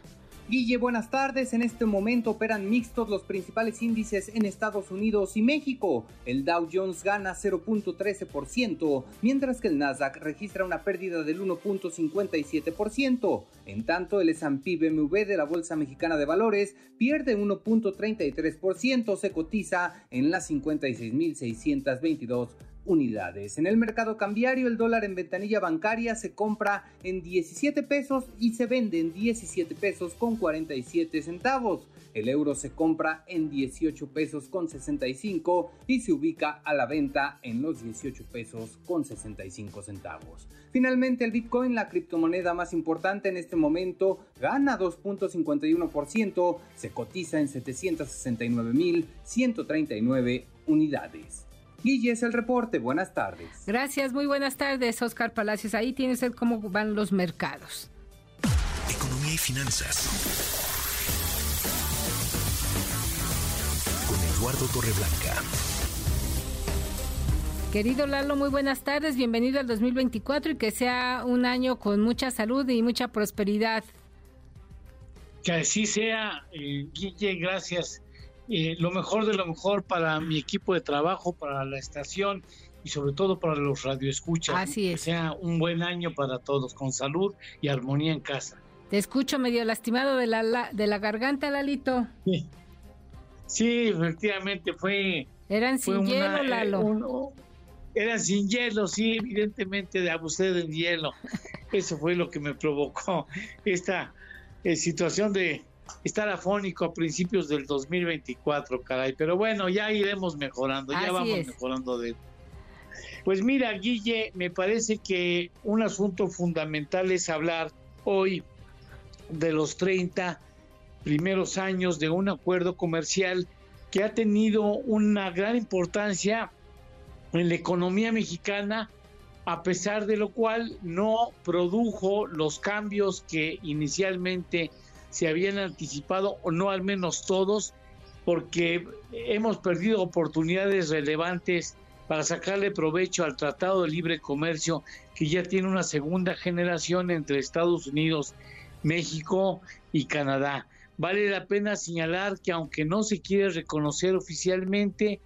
Guille, buenas tardes. En este momento operan mixtos los principales índices en Estados Unidos y México. El Dow Jones gana 0.13%, mientras que el Nasdaq registra una pérdida del 1.57%. En tanto, el S&P BMW de la Bolsa Mexicana de Valores pierde 1.33%, se cotiza en las 56.622 unidades. En el mercado cambiario, el dólar en ventanilla bancaria se compra en 17 pesos y se vende en 17 pesos con 47 centavos. El euro se compra en 18 pesos con 65 y se ubica a la venta en los 18 pesos con 65 centavos. Finalmente, el Bitcoin, la criptomoneda más importante en este momento, gana 2.51%, se cotiza en 769.139 unidades. Guille es el reporte. Buenas tardes. Gracias, muy buenas tardes, Oscar Palacios. Ahí tienes el cómo van los mercados. Economía y finanzas. Con Eduardo Torreblanca. Querido Lalo, muy buenas tardes. Bienvenido al 2024 y que sea un año con mucha salud y mucha prosperidad. Que así sea, eh, Guille, gracias. Eh, lo mejor de lo mejor para mi equipo de trabajo, para la estación y sobre todo para los radioescuchas. Así es. Que sea un buen año para todos, con salud y armonía en casa. Te escucho medio lastimado de la, de la garganta, Lalito. Sí, efectivamente fue... Eran sin hielo, eh, Lalo. eran sin hielo, sí, evidentemente de abusé del hielo. Eso fue lo que me provocó esta eh, situación de estar afónico a principios del 2024, caray. Pero bueno, ya iremos mejorando, ya vamos mejorando de... Pues mira, Guille, me parece que un asunto fundamental es hablar hoy de los 30 primeros años de un acuerdo comercial que ha tenido una gran importancia en la economía mexicana, a pesar de lo cual no produjo los cambios que inicialmente se habían anticipado, o no al menos todos, porque hemos perdido oportunidades relevantes para sacarle provecho al Tratado de Libre Comercio, que ya tiene una segunda generación entre Estados Unidos, México y Canadá. Vale la pena señalar que aunque no se quiere reconocer oficialmente,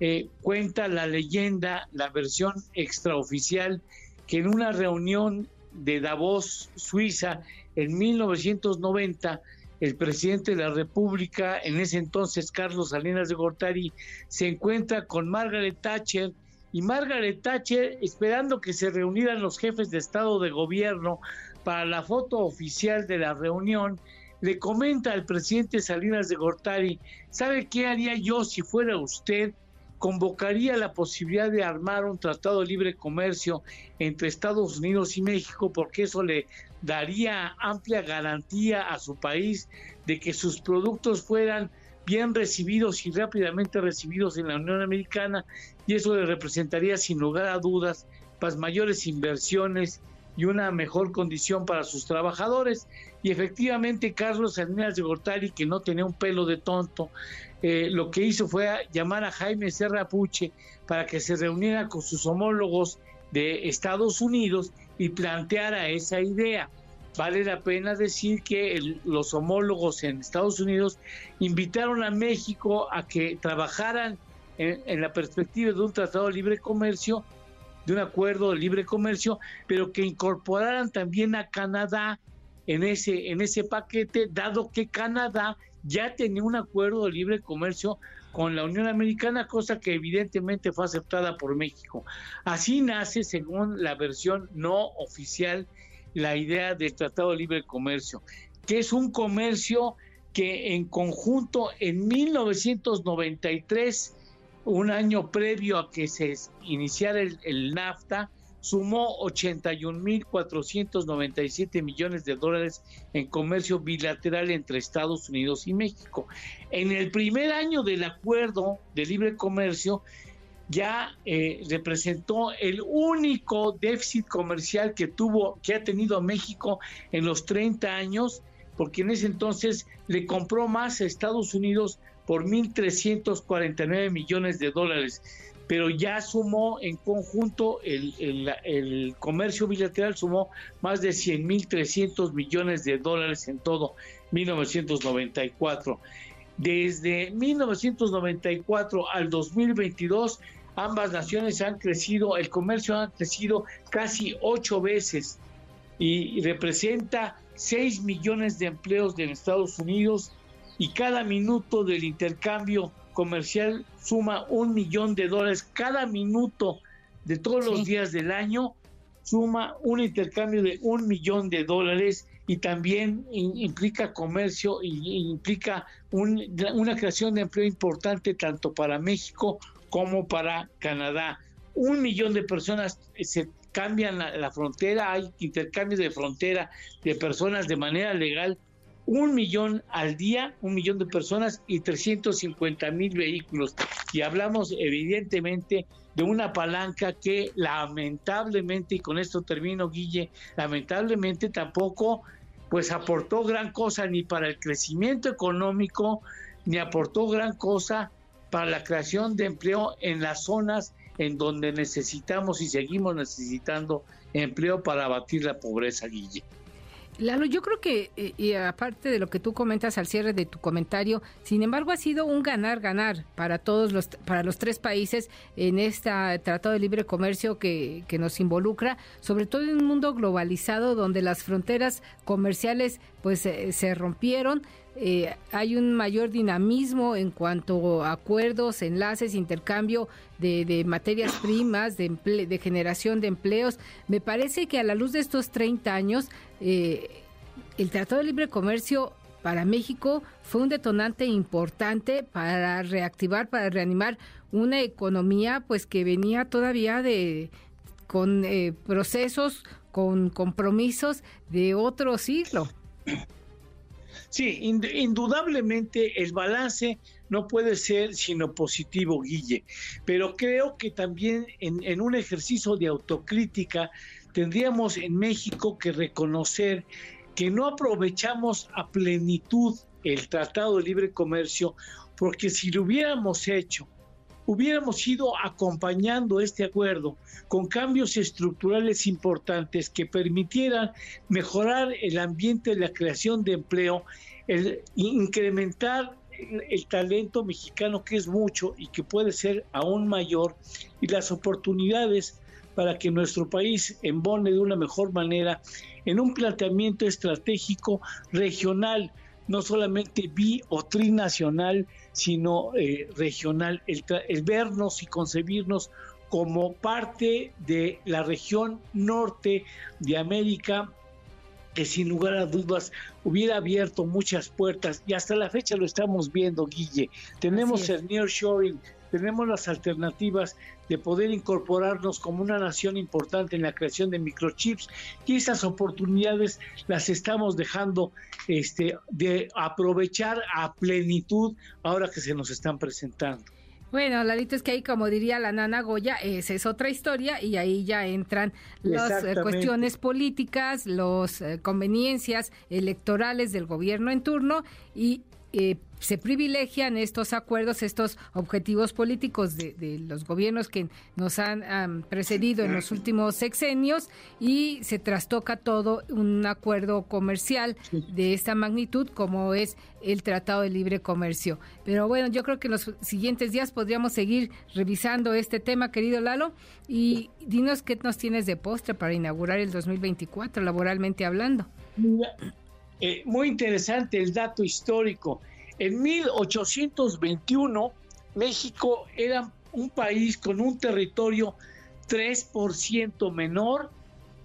eh, cuenta la leyenda, la versión extraoficial, que en una reunión de Davos, Suiza, en 1990, el presidente de la República, en ese entonces Carlos Salinas de Gortari, se encuentra con Margaret Thatcher y Margaret Thatcher, esperando que se reunieran los jefes de Estado de Gobierno para la foto oficial de la reunión, le comenta al presidente Salinas de Gortari, ¿sabe qué haría yo si fuera usted? Convocaría la posibilidad de armar un tratado de libre comercio entre Estados Unidos y México porque eso le daría amplia garantía a su país de que sus productos fueran bien recibidos y rápidamente recibidos en la Unión Americana y eso le representaría sin lugar a dudas las mayores inversiones y una mejor condición para sus trabajadores. Y efectivamente Carlos Salinas de Gortari, que no tenía un pelo de tonto, eh, lo que hizo fue llamar a Jaime Serra Puche para que se reuniera con sus homólogos de Estados Unidos y planteara esa idea. Vale la pena decir que los homólogos en Estados Unidos invitaron a México a que trabajaran en, la perspectiva de un tratado de libre comercio, de un acuerdo de libre comercio, pero que incorporaran también a Canadá en ese, en ese paquete, dado que Canadá ya tenía un acuerdo de libre comercio con la Unión Americana, cosa que evidentemente fue aceptada por México. Así nace, según la versión no oficial, la idea del Tratado de Libre Comercio, que es un comercio que en conjunto en 1993, un año previo a que se iniciara el, el NAFTA, sumó 81.497 millones de dólares en comercio bilateral entre Estados Unidos y México. En el primer año del acuerdo de libre comercio, ya eh, representó el único déficit comercial que tuvo, que ha tenido México en los 30 años, porque en ese entonces le compró más a Estados Unidos por 1.349 millones de dólares pero ya sumó en conjunto el, comercio bilateral, sumó más de 100.300 millones de dólares en todo 1994. Desde 1994 al 2022, ambas naciones han crecido, el comercio ha crecido casi ocho veces y representa 6 millones de empleos en Estados Unidos y cada minuto del intercambio comercial suma un millón de dólares cada minuto de todos los días del año, suma un intercambio de un millón de dólares y también implica comercio y implica una creación de empleo importante tanto para México como para Canadá. Un millón de personas se cambian la, frontera, hay intercambios de frontera de personas de manera legal un millón al día, un millón de personas y 350 mil vehículos. Y hablamos evidentemente de una palanca que lamentablemente, y con esto termino Guille, lamentablemente tampoco pues aportó gran cosa ni para el crecimiento económico, ni aportó gran cosa para la creación de empleo en las zonas en donde necesitamos y seguimos necesitando empleo para abatir la pobreza, Guille. Lalo, yo creo que, eh, y aparte de lo que tú comentas al cierre de tu comentario, sin embargo ha sido un ganar-ganar para todos los, para los tres países en este Tratado de Libre Comercio que, que nos involucra, sobre todo en un mundo globalizado donde las fronteras comerciales pues se rompieron, eh, hay un mayor dinamismo en cuanto a acuerdos, enlaces, intercambio de, materias primas, de, generación de empleos. Me parece que a la luz de estos 30 años, eh, el Tratado de Libre Comercio para México fue un detonante importante para reactivar, para reanimar una economía pues que venía todavía de con eh, procesos, con compromisos de otro siglo. Sí, indudablemente el balance no puede ser sino positivo, Guille, pero creo que también en, un ejercicio de autocrítica tendríamos en México que reconocer que no aprovechamos a plenitud el Tratado de Libre Comercio, porque si lo hubiéramos hecho hubiéramos ido acompañando este acuerdo con cambios estructurales importantes que permitieran mejorar el ambiente de la creación de empleo, el incrementar el, talento mexicano que es mucho y que puede ser aún mayor y las oportunidades para que nuestro país embone de una mejor manera en un planteamiento estratégico regional, no solamente bi o trinacional, sino eh, regional, el, vernos y concebirnos como parte de la región norte de América que sin lugar a dudas hubiera abierto muchas puertas y hasta la fecha lo estamos viendo, Guille. Tenemos el nearshoring, tenemos las alternativas de poder incorporarnos como una nación importante en la creación de microchips y esas oportunidades las estamos dejando este, de aprovechar a plenitud ahora que se nos están presentando. Bueno, Lalito, es que ahí, como diría la nana Goya, esa es otra historia y ahí ya entran las eh, cuestiones políticas, las eh, conveniencias electorales del gobierno en turno y eh, se privilegian estos acuerdos, estos objetivos políticos de, los gobiernos que nos han precedido en los últimos sexenios y se trastoca todo un acuerdo comercial de esta magnitud como es el Tratado de Libre Comercio. Pero bueno, yo creo que en los siguientes días podríamos seguir revisando este tema, querido Lalo, y dinos qué nos tienes de postre para inaugurar el 2024, laboralmente hablando. Eh, muy interesante el dato histórico. En 1821, México era un país con un territorio 3% menor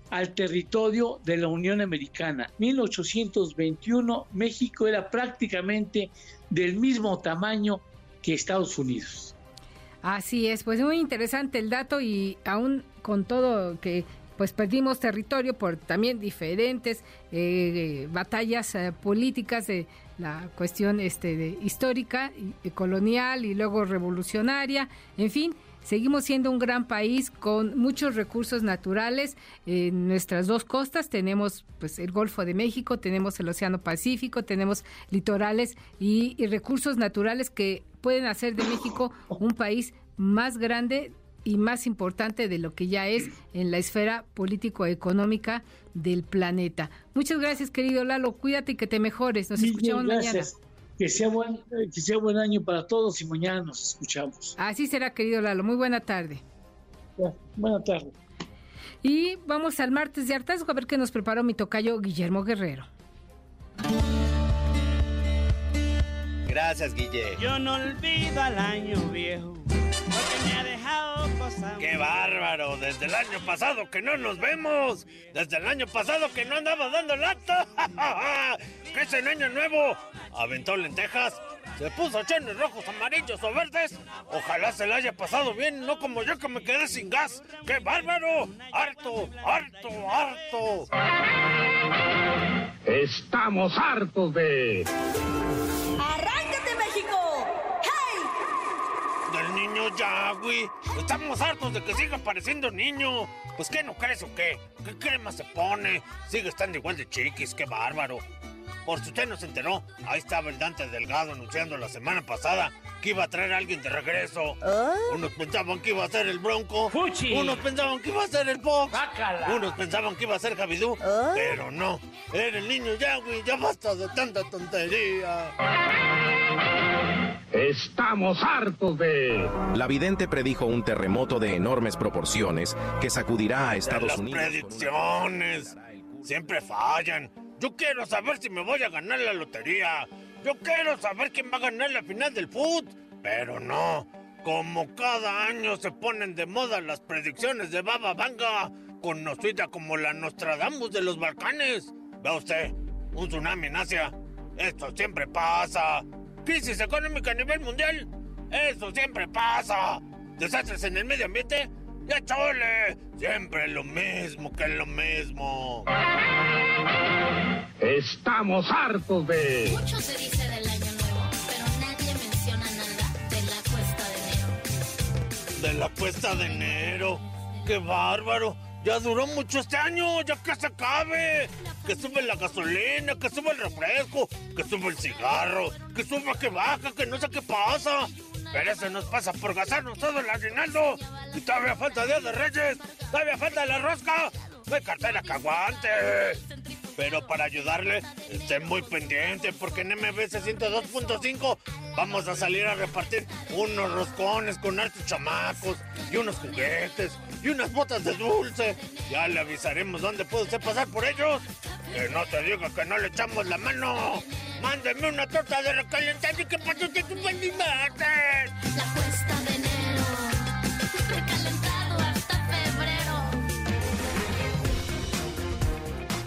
al territorio de la Unión Americana. 1821, México era prácticamente del mismo tamaño que Estados Unidos. Así es, pues muy interesante el dato y aún con todo que pues perdimos territorio por también diferentes eh, batallas eh, políticas de la cuestión este histórica, y, colonial y luego revolucionaria, en fin, Seguimos siendo un gran país con muchos recursos naturales. En nuestras dos costas tenemos pues el Golfo de México, tenemos el Océano Pacífico, tenemos litorales y recursos naturales que pueden hacer de México un país más grande y más importante de lo que ya es en la esfera político-económica del planeta. Muchas gracias, querido Lalo. Cuídate y que te mejores. Nos escuchamos mañana. Que sea, buen, que sea buen año para todos y mañana nos escuchamos. Así será, querido Lalo. Muy buena tarde. buena tarde. Y vamos al martes de hartazgo a ver qué nos preparó mi tocayo Guillermo Guerrero. Gracias, Guille. Yo no olvido al año viejo ¡Qué bárbaro! Desde el año pasado que no nos vemos. Desde el año pasado que no andaba dando lata. ¿Qué es el año nuevo? Aventó lentejas. Se puso chenes rojos, amarillos o verdes. Ojalá se le haya pasado bien, no como yo que me quedé sin gas. ¡Qué bárbaro! ¡Harto, harto, harto! Estamos hartos de... niño ya, güey. Estamos hartos de que siga pareciendo niño. Pues, ¿qué no crees o qué? ¿Qué crema se pone? Sigue estando igual de chiquis, qué bárbaro. Por si usted no se enteró, ahí estaba el Dante Delgado anunciando la semana pasada que iba a traer a alguien de regreso. ¿Ah? Unos pensaban que iba a ser el Bronco. Unos pensaban que iba a ser el Fox. Unos pensaban que iba a ser Javidú. ¿Ah? Pero no, era el niño Yagüi. Ya basta de tanta tontería. Estamos hartos de... La vidente predijo un terremoto de enormes proporciones que sacudirá a Estados las Unidos. predicciones siempre fallan. Yo quiero saber si me voy a ganar la lotería. Yo quiero saber quién va a ganar la final del foot. Pero no. Como cada año se ponen de moda las predicciones de Baba Vanga, conocida como la Nostradamus de los Balcanes. Ve usted, un tsunami en Asia. Esto siempre pasa crisis económica a nivel mundial. Eso siempre pasa. Desastres en el medio ambiente. ¡Ya chole! Siempre lo mismo que lo mismo. Estamos hartos de... Mucho se dice del año nuevo, pero nadie menciona nada de la cuesta de enero. ¿De la cuesta de enero? ¡Qué bárbaro! Ya duró mucho este año, ya que se acabe. Que sube la gasolina, que sube el refresco, que sube el cigarro, que sube, que baja, que no sé qué pasa. Pero eso nos pasa por gastarnos todo el aguinaldo. Y todavía falta Día de Reyes, todavía falta la rosca. No hay cartera que aguante. Pero para ayudarle, estén muy pendiente porque en MBC 102.5 vamos a salir a repartir unos roscones con hartos chamacos y unos juguetes y unas botas de dulce. Ya le avisaremos dónde puede usted pasar por ellos. Que no te diga que no le echamos la mano. Mándeme una torta de recalentado y que pase usted tu La cuesta de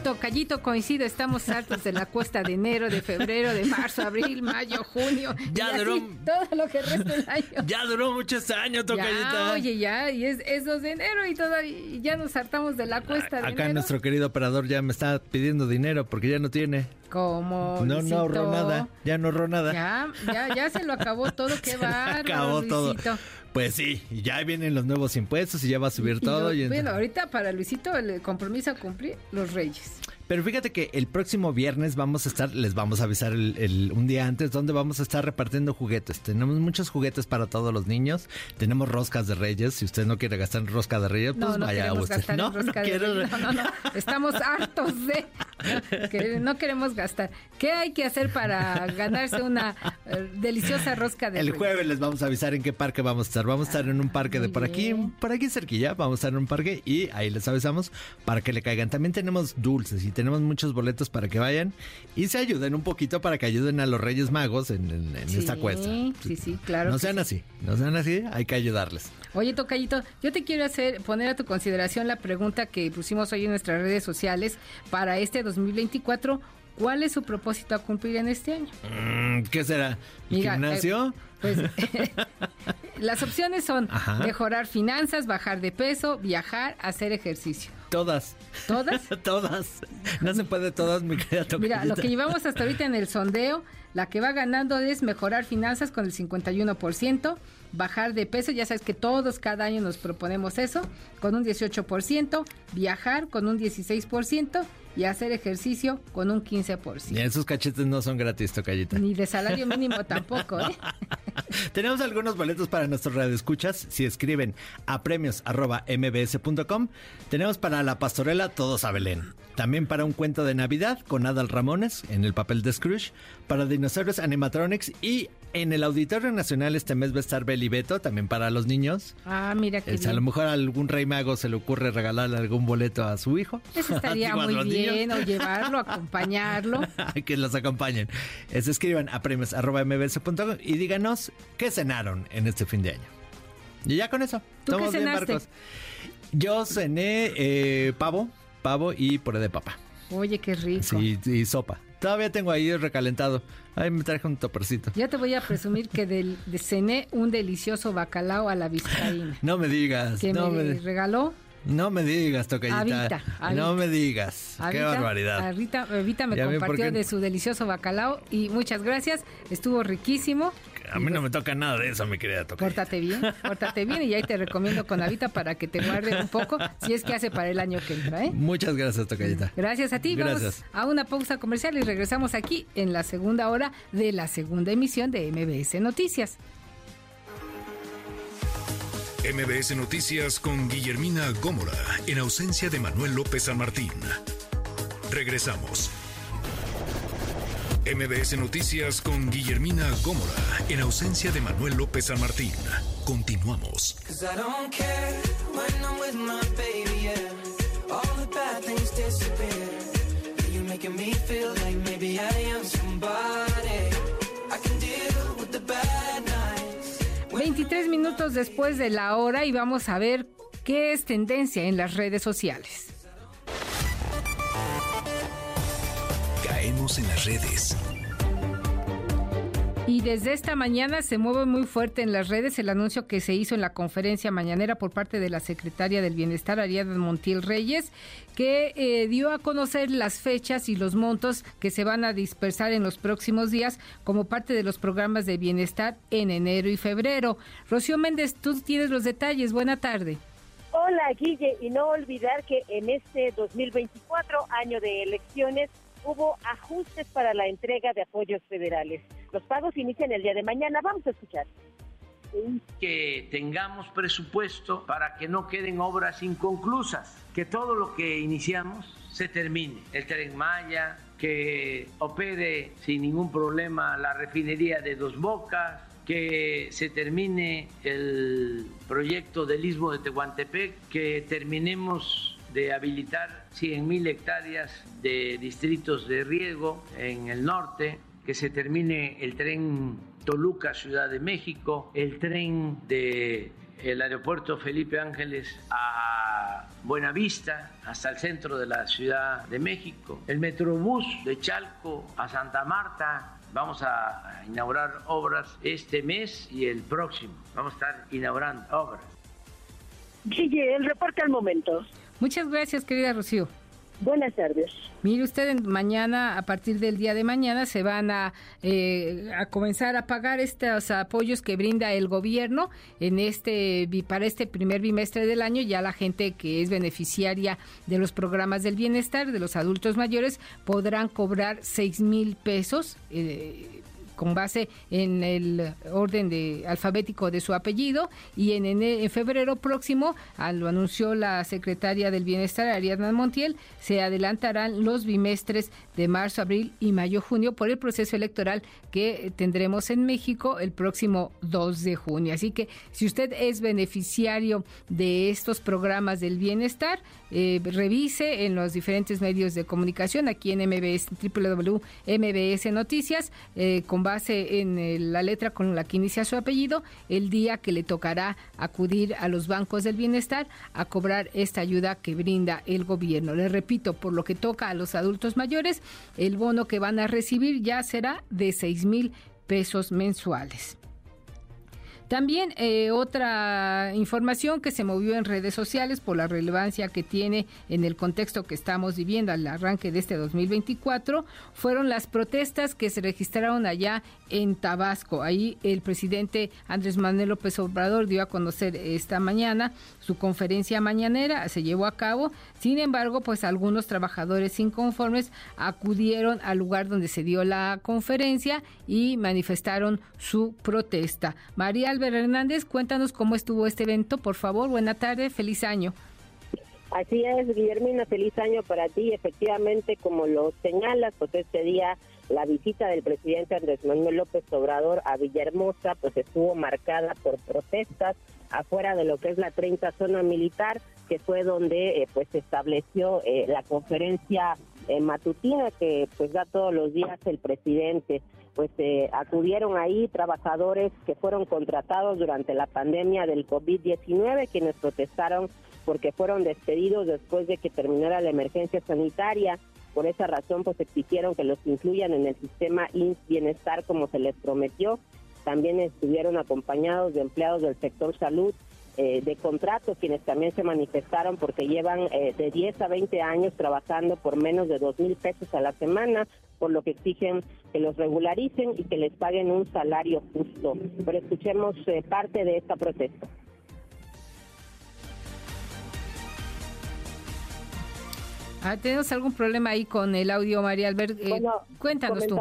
febrero. Tocallito coincide, estamos hartos de la cuesta de enero, de febrero, de marzo, abril, mayo, junio. Ya y duró- así todo lo que resta del año. Ya duró muchos años, Tocayita. Ya, oye, ya, y es, es 2 de enero y todavía y ya nos hartamos de la cuesta de Acá enero. nuestro querido operador ya me está pidiendo dinero porque ya no tiene. Como No, no ahorró nada. Ya no ahorró nada. Ya, ya, ya se lo acabó todo, qué bárbaro, acabó todo. Pues sí, ya vienen los nuevos impuestos y ya va a subir Y todo. lo- y- bueno, ahorita para Luisito el compromiso a cumplir los Reyes. Pero fíjate que el próximo viernes vamos a estar, les vamos a avisar el, el- un día antes, donde vamos a estar repartiendo juguetes. Tenemos muchos juguetes para todos los niños. Tenemos roscas de reyes. Si usted no quiere gastar en rosca de reyes, pues No, no vaya queremos usted. no, no quiero-. No, no, no. Estamos hartos de que no queremos gastar. ¿Qué hay que hacer para ganarse una eh, deliciosa rosca de El Reyes? jueves les vamos a avisar en qué parque vamos a estar. Vamos a estar en un parque de por aquí, por aquí cerquilla. Vamos a estar en un parque y ahí les avisamos para que le caigan. También tenemos dulces y tenemos muchos boletos para que vayan y se ayuden un poquito para que ayuden a los Reyes Magos en, en- en Sí, esta cuesta. Sí, sí, claro. no sean así, no sean así, hay que ayudarles. Oye, Tocayito, yo te quiero hacer, poner a tu consideración la pregunta que pusimos hoy en nuestras redes sociales para este 2024. ¿Cuál es su propósito a cumplir en este año? Mm, ¿Qué será? ¿El Mira, gimnasio? eh, pues las opciones son Ajá. mejorar finanzas, bajar de peso, viajar, hacer ejercicio. Todas. ¿Todas? todas. No se puede todas, mi querida Mira, lo que llevamos hasta ahorita en el sondeo, la que va ganando es mejorar finanzas con el 51%, bajar de peso, ya sabes que todos cada año nos proponemos eso, con un 18%, viajar con un 16% y hacer ejercicio con un 15%. Y esos cachetes no son gratis, Tocayita. Ni de salario mínimo tampoco, ¿eh? Tenemos algunos boletos para nuestros radioescuchas. Si escriben a premios.mbs.com, tenemos para la pastorela Todos a Belén. También para un cuento de Navidad con Adal Ramones en el papel de Scrooge. Para dinosaurios animatronics. Y en el Auditorio Nacional este mes va a estar Beli Beto, también para los niños. Ah, mira que a lo mejor a algún rey mago se le ocurre regalarle algún boleto a su hijo. Eso estaría muy niños. bien, o llevarlo, acompañarlo. que los acompañen. Es, escriban a premios.mbs.com y díganos qué cenaron en este fin de año. Y ya con eso. ¿Tú qué bien, cenaste? Marcos. Yo cené eh, pavo, pavo y puré de papa. Oye, qué rico. Sí, y sopa. Todavía tengo ahí recalentado. Ahí me traje un topercito. Ya te voy a presumir que del, de cené un delicioso bacalao a la vizcaína. No me digas. que no, me me, regaló no me digas, tocallita. Avita, Avita. No me digas. Qué Avita. barbaridad. Avita, Avita me compartió qué- de su delicioso bacalao y muchas gracias. Estuvo riquísimo. A mí no me toca nada de eso, mi querida Tocallita. Pórtate bien, pórtate bien y ahí te recomiendo con Avita para que te guarde un poco si es que hace para el año que entra, ¿eh? Muchas gracias, Tocallita. Gracias a ti. Gracias. Vamos a una pausa comercial y regresamos aquí en la segunda hora de la segunda emisión de MBS Noticias. MBS Noticias con Guillermina Gómora, en ausencia de Manuel López San Martín. Regresamos. MBS Noticias con Guillermina Gómora, en ausencia de Manuel López San Martín. Continuamos. 23 minutos después de la hora y vamos a ver qué es tendencia en las redes sociales. Caemos en las redes. Y desde esta mañana se mueve muy fuerte en las redes el anuncio que se hizo en la conferencia mañanera por parte de la secretaria del Bienestar, Ariadna Montiel Reyes, que eh, dio a conocer las fechas y los montos que se van a dispersar en los próximos días como parte de los programas de bienestar en enero y febrero. Rocío Méndez, tú tienes los detalles. Buena tarde. Hola, Guille, y no olvidar que en este 2024, año de elecciones, hubo ajustes para la entrega de apoyos federales. Los pagos inician el día de mañana. Vamos a escuchar. que tengamos presupuesto para que no queden obras inconclusas, que todo lo que iniciamos se termine. El tren Maya, que opere sin ningún problema la refinería de Dos Bocas, que se termine el proyecto del Istmo de Tehuantepec, que terminemos de habilitar 100.000 hectáreas de distritos de riego en el norte, que se termine el tren Toluca, Ciudad de México, el tren de el aeropuerto Felipe Ángeles a Buenavista hasta el centro de la Ciudad de México, el Metrobús de Chalco a Santa Marta. Vamos a inaugurar obras este mes y el próximo. Vamos a estar inaugurando obras. Guille, el reporte al momento. Muchas gracias, querida Rocío. Buenas tardes. Mire usted, mañana, a partir del día de mañana, se van a, eh, a comenzar a pagar estos apoyos que brinda el gobierno en este para este primer bimestre del año. Ya la gente que es beneficiaria de los programas del bienestar de los adultos mayores podrán cobrar seis mil pesos. eh, con base en el orden de alfabético de su apellido y en, en febrero próximo, lo anunció la secretaria del Bienestar, Ariadna Montiel, se adelantarán los bimestres de marzo, abril y mayo, junio por el proceso electoral que tendremos en México el próximo 2 de junio. Así que si usted es beneficiario de estos programas del bienestar, eh, revise en los diferentes medios de comunicación aquí en MBS, www.mbs Noticias, eh, con base en eh, la letra con la que inicia su apellido, el día que le tocará acudir a los bancos del bienestar a cobrar esta ayuda que brinda el gobierno. Le repito, por lo que toca a los adultos mayores, el bono que van a recibir ya será de 6 mil pesos mensuales. También eh, otra información que se movió en redes sociales por la relevancia que tiene en el contexto que estamos viviendo al arranque de este 2024 fueron las protestas que se registraron allá en Tabasco. Ahí el presidente Andrés Manuel López Obrador dio a conocer esta mañana su conferencia mañanera, se llevó a cabo. Sin embargo, pues algunos trabajadores inconformes acudieron al lugar donde se dio la conferencia y manifestaron su protesta. María Hernández, cuéntanos cómo estuvo este evento, por favor. Buena tarde, feliz año. Así es, Guillermina, feliz año para ti. Efectivamente, como lo señalas, pues este día la visita del presidente Andrés Manuel López Obrador a Villahermosa pues estuvo marcada por protestas afuera de lo que es la 30 zona militar, que fue donde eh, pues se estableció eh, la conferencia eh, matutina que pues da todos los días el presidente. Pues eh, acudieron ahí trabajadores que fueron contratados durante la pandemia del COVID-19, quienes protestaron porque fueron despedidos después de que terminara la emergencia sanitaria. Por esa razón, pues exigieron que los incluyan en el sistema INS Bienestar como se les prometió. También estuvieron acompañados de empleados del sector salud eh, de contrato, quienes también se manifestaron porque llevan eh, de 10 a 20 años trabajando por menos de 2 mil pesos a la semana, por lo que exigen que los regularicen y que les paguen un salario justo. Pero escuchemos eh, parte de esta protesta. Ah, ¿Tenemos algún problema ahí con el audio, María Albert? Eh, Bueno, cuéntanos tú.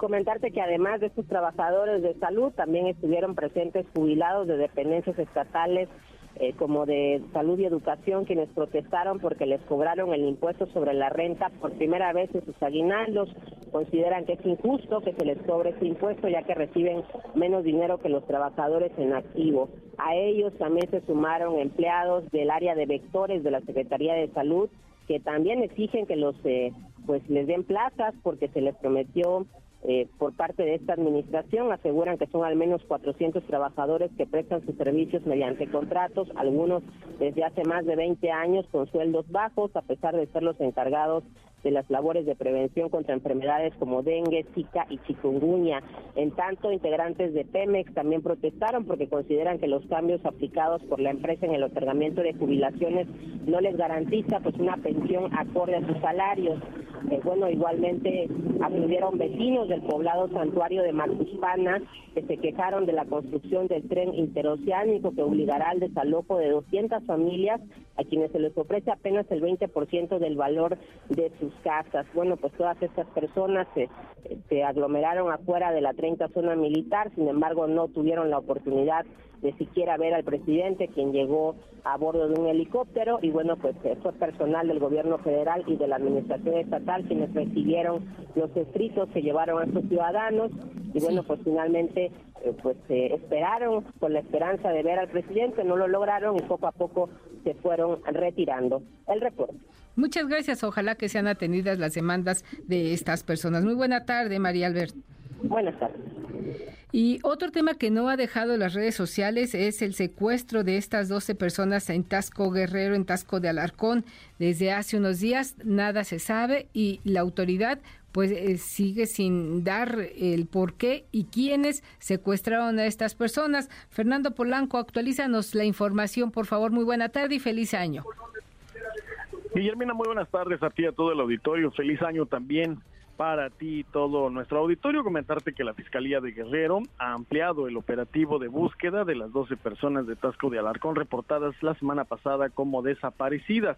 Comentar- Comentarte que además de estos trabajadores de salud, también estuvieron presentes jubilados de dependencias estatales eh, como de salud y educación, quienes protestaron porque les cobraron el impuesto sobre la renta por primera vez en sus aguinaldos. Consideran que es injusto que se les cobre ese impuesto ya que reciben menos dinero que los trabajadores en activo. A ellos también se sumaron empleados del área de vectores de la Secretaría de Salud que también exigen que los eh, pues les den plazas porque se les prometió eh, por parte de esta administración aseguran que son al menos 400 trabajadores que prestan sus servicios mediante contratos, algunos desde hace más de 20 años con sueldos bajos, a pesar de ser los encargados de las labores de prevención contra enfermedades como dengue, zika y chikungunya. En tanto, integrantes de Pemex también protestaron porque consideran que los cambios aplicados por la empresa en el otorgamiento de jubilaciones no les garantiza pues una pensión acorde a sus salarios. Eh, bueno, igualmente acudieron vecinos del poblado santuario de Macuspana que se quejaron de la construcción del tren interoceánico que obligará al desalojo de 200 familias a quienes se les ofrece apenas el 20% del valor de sus casas. Bueno, pues todas estas personas se, se aglomeraron afuera de la 30 zona militar, sin embargo no tuvieron la oportunidad de siquiera ver al presidente, quien llegó a bordo de un helicóptero, y bueno, pues fue personal del gobierno federal y de la administración estatal quienes recibieron los escritos que llevaron a estos ciudadanos, y bueno, pues finalmente eh, pues eh, esperaron con la esperanza de ver al presidente, no lo lograron y poco a poco se fueron retirando. El reporte. Muchas gracias. Ojalá que sean atendidas las demandas de estas personas. Muy buena tarde, María Albert. Buenas tardes. Y otro tema que no ha dejado las redes sociales es el secuestro de estas 12 personas en Tasco Guerrero, en Tasco de Alarcón. Desde hace unos días nada se sabe y la autoridad pues eh, sigue sin dar el por qué y quiénes secuestraron a estas personas. Fernando Polanco, actualízanos la información, por favor. Muy buena tarde y feliz año. Guillermina, muy buenas tardes a ti a todo el auditorio. Feliz año también para ti y todo nuestro auditorio. Comentarte que la Fiscalía de Guerrero ha ampliado el operativo de búsqueda de las 12 personas de Tasco de Alarcón reportadas la semana pasada como desaparecidas.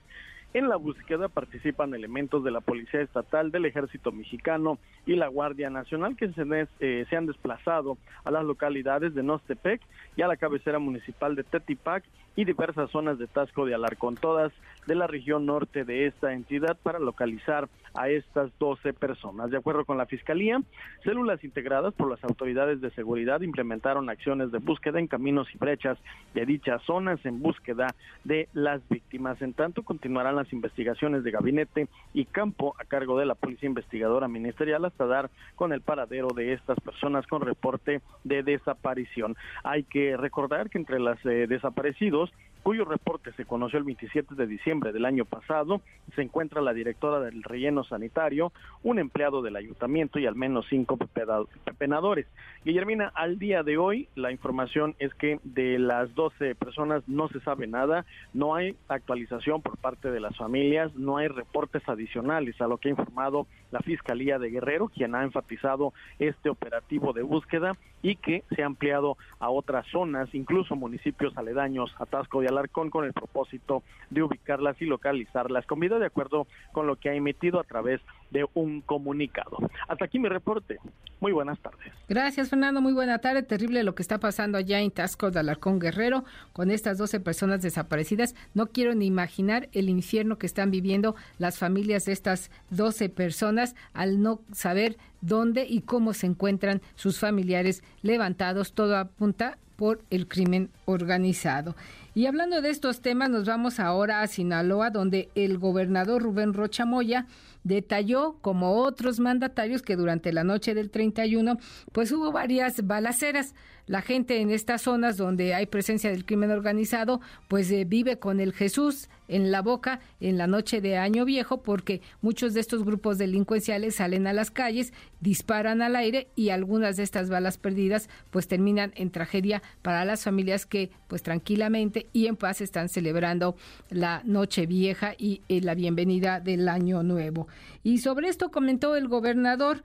En la búsqueda participan elementos de la Policía Estatal, del Ejército Mexicano y la Guardia Nacional que se, eh, se han desplazado a las localidades de Nostepec y a la cabecera municipal de Tetipac y diversas zonas de Tasco de Alarcón, todas de la región norte de esta entidad para localizar a estas 12 personas. De acuerdo con la Fiscalía, células integradas por las autoridades de seguridad implementaron acciones de búsqueda en caminos y brechas de dichas zonas en búsqueda de las víctimas. En tanto, continuarán las investigaciones de gabinete y campo a cargo de la Policía Investigadora Ministerial hasta dar con el paradero de estas personas con reporte de desaparición. Hay que recordar que entre las eh, desaparecidos cuyo reporte se conoció el 27 de diciembre del año pasado, se encuentra la directora del relleno sanitario, un empleado del ayuntamiento y al menos cinco pepenadores. Guillermina, al día de hoy la información es que de las 12 personas no se sabe nada, no hay actualización por parte de las familias, no hay reportes adicionales a lo que ha informado la Fiscalía de Guerrero, quien ha enfatizado este operativo de búsqueda y que se ha ampliado a otras zonas, incluso municipios aledaños a Tasco de Alarcón, con el propósito de ubicarlas y localizarlas, con de acuerdo con lo que ha emitido a través de un comunicado. Hasta aquí mi reporte. Muy buenas tardes. Gracias, Fernando. Muy buena tarde. Terrible lo que está pasando allá en Tasco de Alarcón Guerrero con estas 12 personas desaparecidas. No quiero ni imaginar el infierno que están viviendo las familias de estas 12 personas al no saber dónde y cómo se encuentran sus familiares levantados. Todo apunta por el crimen organizado. Y hablando de estos temas, nos vamos ahora a Sinaloa, donde el gobernador Rubén Rocha Moya detalló, como otros mandatarios, que durante la noche del 31, pues hubo varias balaceras. La gente en estas zonas donde hay presencia del crimen organizado, pues eh, vive con el Jesús en la boca en la noche de Año Viejo, porque muchos de estos grupos delincuenciales salen a las calles, disparan al aire y algunas de estas balas perdidas, pues terminan en tragedia para las familias que, pues tranquilamente y en paz están celebrando la Noche Vieja y eh, la bienvenida del Año Nuevo. Y sobre esto comentó el gobernador.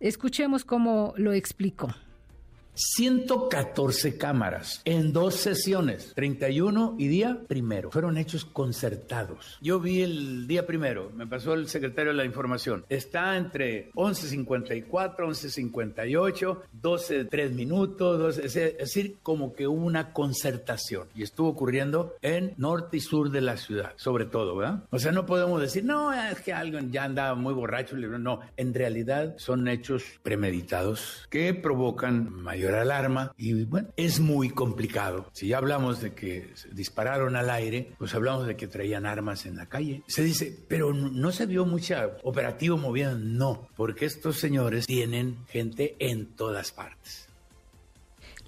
Escuchemos cómo lo explicó. 114 cámaras en dos sesiones, 31 y día primero. Fueron hechos concertados. Yo vi el día primero, me pasó el secretario de la información. Está entre 11.54, 11.58, 12, 3 minutos, es decir, como que hubo una concertación. Y estuvo ocurriendo en norte y sur de la ciudad, sobre todo, ¿verdad? O sea, no podemos decir, no, es que alguien ya andaba muy borracho. No, en realidad son hechos premeditados que provocan mayor alarma y bueno, es muy complicado. Si ya hablamos de que dispararon al aire, pues hablamos de que traían armas en la calle. Se dice, pero no se vio mucha operativo moviendo. No, porque estos señores tienen gente en todas partes.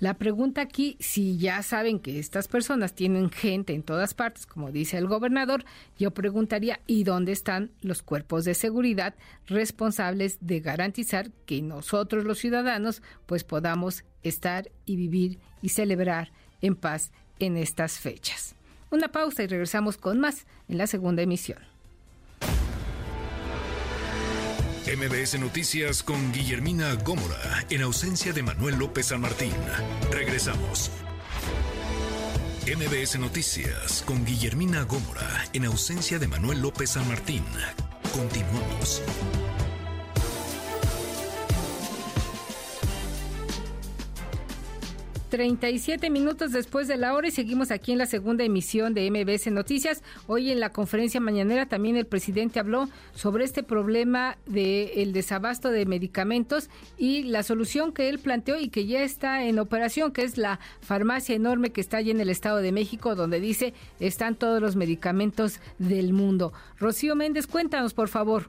La pregunta aquí, si ya saben que estas personas tienen gente en todas partes, como dice el gobernador, yo preguntaría, ¿y dónde están los cuerpos de seguridad responsables de garantizar que nosotros los ciudadanos pues podamos estar y vivir y celebrar en paz en estas fechas? Una pausa y regresamos con más en la segunda emisión. MBS Noticias con Guillermina Gómora, en ausencia de Manuel López San Martín. Regresamos. MBS Noticias con Guillermina Gómora, en ausencia de Manuel López San Martín. Continuamos. 37 minutos después de la hora y seguimos aquí en la segunda emisión de MBS Noticias. Hoy en la conferencia mañanera también el presidente habló sobre este problema del desabasto de medicamentos y la solución que él planteó y que ya está en operación, que es la farmacia enorme que está allí en el Estado de México, donde dice están todos los medicamentos del mundo. Rocío Méndez, cuéntanos por favor.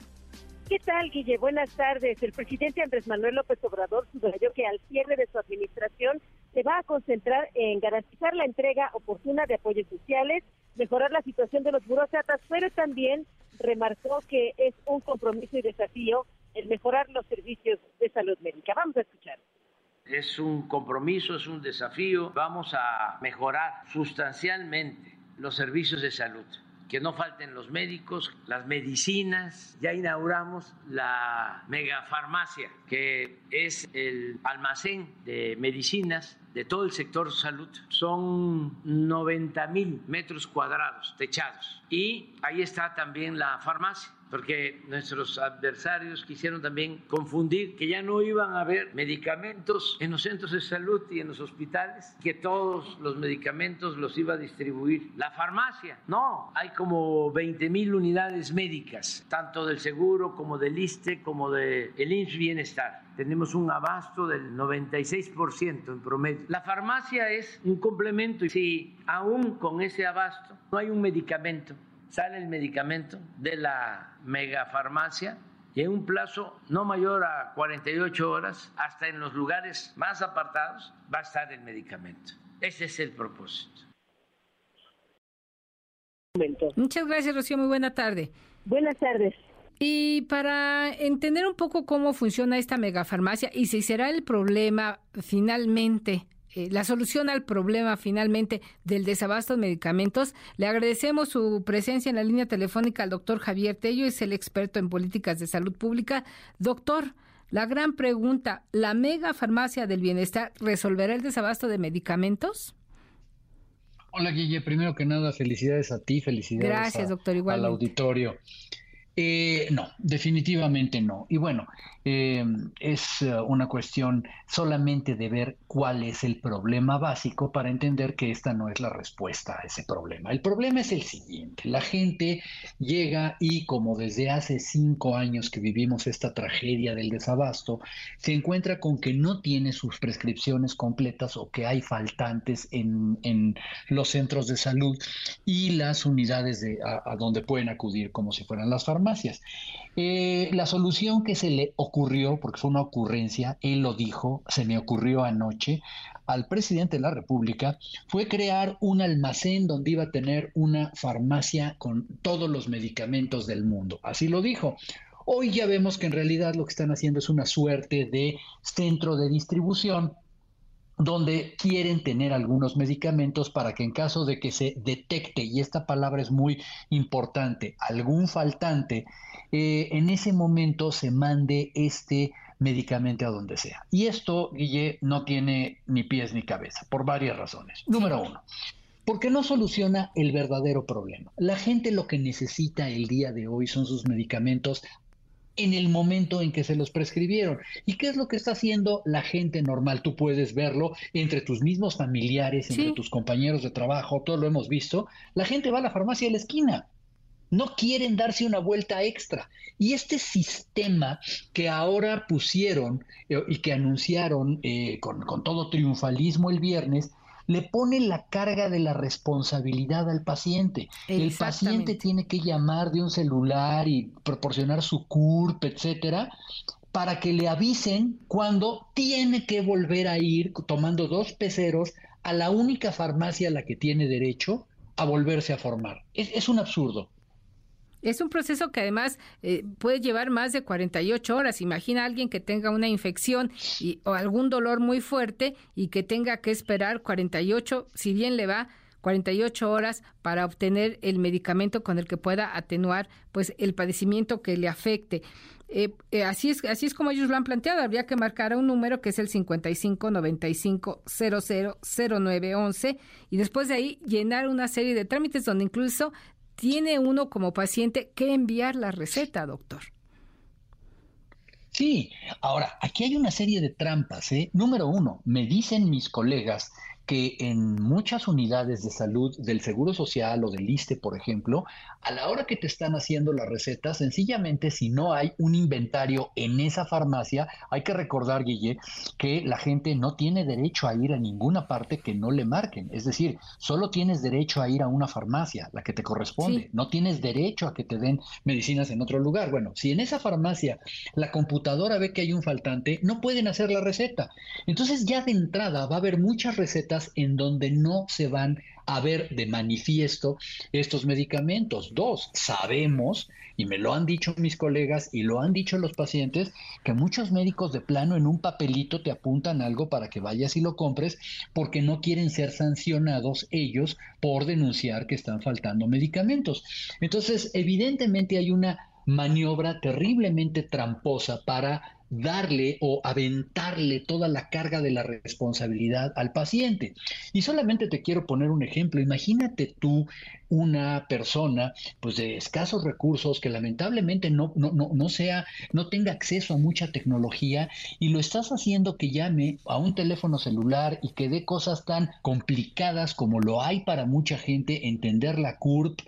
¿Qué tal, Guille? Buenas tardes. El presidente Andrés Manuel López Obrador subrayó que al cierre de su administración se va a concentrar en garantizar la entrega oportuna de apoyos sociales, mejorar la situación de los burócratas, pero también remarcó que es un compromiso y desafío el mejorar los servicios de salud médica. Vamos a escuchar. Es un compromiso, es un desafío. Vamos a mejorar sustancialmente los servicios de salud que no falten los médicos, las medicinas. Ya inauguramos la megafarmacia, que es el almacén de medicinas de todo el sector salud. Son 90 mil metros cuadrados techados. Y ahí está también la farmacia porque nuestros adversarios quisieron también confundir que ya no iban a haber medicamentos en los centros de salud y en los hospitales, que todos los medicamentos los iba a distribuir la farmacia. No, hay como 20 mil unidades médicas, tanto del seguro como del ISTE, como del de INS Bienestar. Tenemos un abasto del 96% en promedio. La farmacia es un complemento y si aún con ese abasto no hay un medicamento sale el medicamento de la megafarmacia y en un plazo no mayor a 48 horas, hasta en los lugares más apartados, va a estar el medicamento. Ese es el propósito. Muchas gracias, Rocío. Muy buena tarde. Buenas tardes. Y para entender un poco cómo funciona esta megafarmacia y si será el problema finalmente eh, la solución al problema finalmente del desabasto de medicamentos. Le agradecemos su presencia en la línea telefónica al doctor Javier Tello, es el experto en políticas de salud pública. Doctor, la gran pregunta, ¿la mega farmacia del bienestar resolverá el desabasto de medicamentos? Hola Guille, primero que nada felicidades a ti, felicidades Gracias, doctor, al auditorio. Eh, no, definitivamente no. Y bueno, eh, es eh, una cuestión solamente de ver cuál es el problema básico para entender que esta no es la respuesta a ese problema. El problema es el siguiente. La gente llega y como desde hace cinco años que vivimos esta tragedia del desabasto, se encuentra con que no tiene sus prescripciones completas o que hay faltantes en, los centros de salud y las unidades de, a donde pueden acudir como si fueran las farmacias eh, la solución que se le ocurrió, porque fue una ocurrencia, él lo dijo, se me ocurrió anoche, al presidente de la República, fue crear un almacén donde iba a tener una farmacia con todos los medicamentos del mundo. Así lo dijo. Hoy ya vemos que en realidad lo que están haciendo es una suerte de centro de distribución donde quieren tener algunos medicamentos para que en caso de que se detecte, y esta palabra es muy importante, algún faltante, eh, en ese momento se mande este medicamento a donde sea. Y esto, Guille, no tiene ni pies ni cabeza, por varias razones. Número uno, porque no soluciona el verdadero problema. La gente lo que necesita el día de hoy son sus medicamentos en el momento en que se los prescribieron. ¿Y qué es lo que está haciendo la gente normal? Tú puedes verlo entre tus mismos familiares, entre tus compañeros de trabajo, todo lo hemos visto. La gente va a la farmacia de la esquina. No quieren darse una vuelta extra. Y este sistema que ahora pusieron eh, y que anunciaron eh, con, con todo triunfalismo el viernes, le pone la carga de la responsabilidad al paciente. El paciente tiene que llamar de un celular y proporcionar su CURP, etcétera, para que le avisen cuando tiene que volver a ir tomando dos peceros a la única farmacia a la que tiene derecho a volverse a formar. Es, es un absurdo. Es un proceso que además eh, puede llevar más de 48 horas. Imagina a alguien que tenga una infección y, o algún dolor muy fuerte y que tenga que esperar 48, si bien le va, 48 horas para obtener el medicamento con el que pueda atenuar pues el padecimiento que le afecte. Eh, eh, así es así es como ellos lo han planteado. Habría que marcar un número que es el 55 95 00 0911 y después de ahí llenar una serie de trámites donde incluso tiene uno como paciente que enviar la receta, doctor. Sí, ahora, aquí hay una serie de trampas. ¿eh? Número uno, me dicen mis colegas que en muchas unidades de salud del Seguro Social o del ISTE, por ejemplo, a la hora que te están haciendo la receta, sencillamente si no hay un inventario en esa farmacia, hay que recordar, Guille, que la gente no tiene derecho a ir a ninguna parte que no le marquen. Es decir, solo tienes derecho a ir a una farmacia, la que te corresponde. No tienes derecho a que te den medicinas en otro lugar. Bueno, si en esa farmacia la computadora ve que hay un faltante, no pueden hacer la receta. Entonces ya de entrada va a haber muchas recetas en donde no se van a ver de manifiesto estos medicamentos. Dos, sabemos, y me lo han dicho mis colegas y lo han dicho los pacientes, que muchos médicos de plano en un papelito te apuntan algo para que vayas y lo compres porque no quieren ser sancionados ellos por denunciar que están faltando medicamentos. Entonces, evidentemente hay una maniobra terriblemente tramposa para darle o aventarle toda la carga de la responsabilidad al paciente. Y solamente te quiero poner un ejemplo. Imagínate tú una persona pues de escasos recursos que lamentablemente no, no, no, no sea, no tenga acceso a mucha tecnología y lo estás haciendo que llame a un teléfono celular y que dé cosas tan complicadas como lo hay para mucha gente, entender la CURP,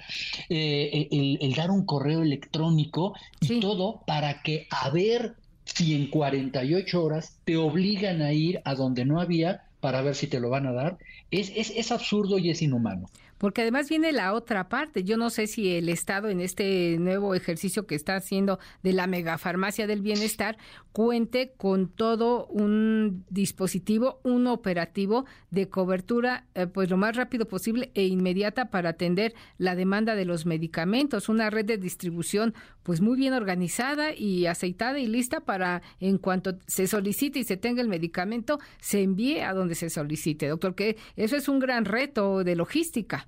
eh, el, dar un correo electrónico y todo para que a ver si en 48 horas te obligan a ir a donde no había para ver si te lo van a dar, es, es, es absurdo y es inhumano. Porque además viene la otra parte. Yo no sé si el Estado en este nuevo ejercicio que está haciendo de la megafarmacia del bienestar cuente con todo un dispositivo, un operativo de cobertura eh, pues lo más rápido posible e inmediata para atender la demanda de los medicamentos, una red de distribución pues muy bien organizada y aceitada y lista para en cuanto se solicite y se tenga el medicamento, se envíe a donde se solicite, doctor, que eso es un gran reto de logística.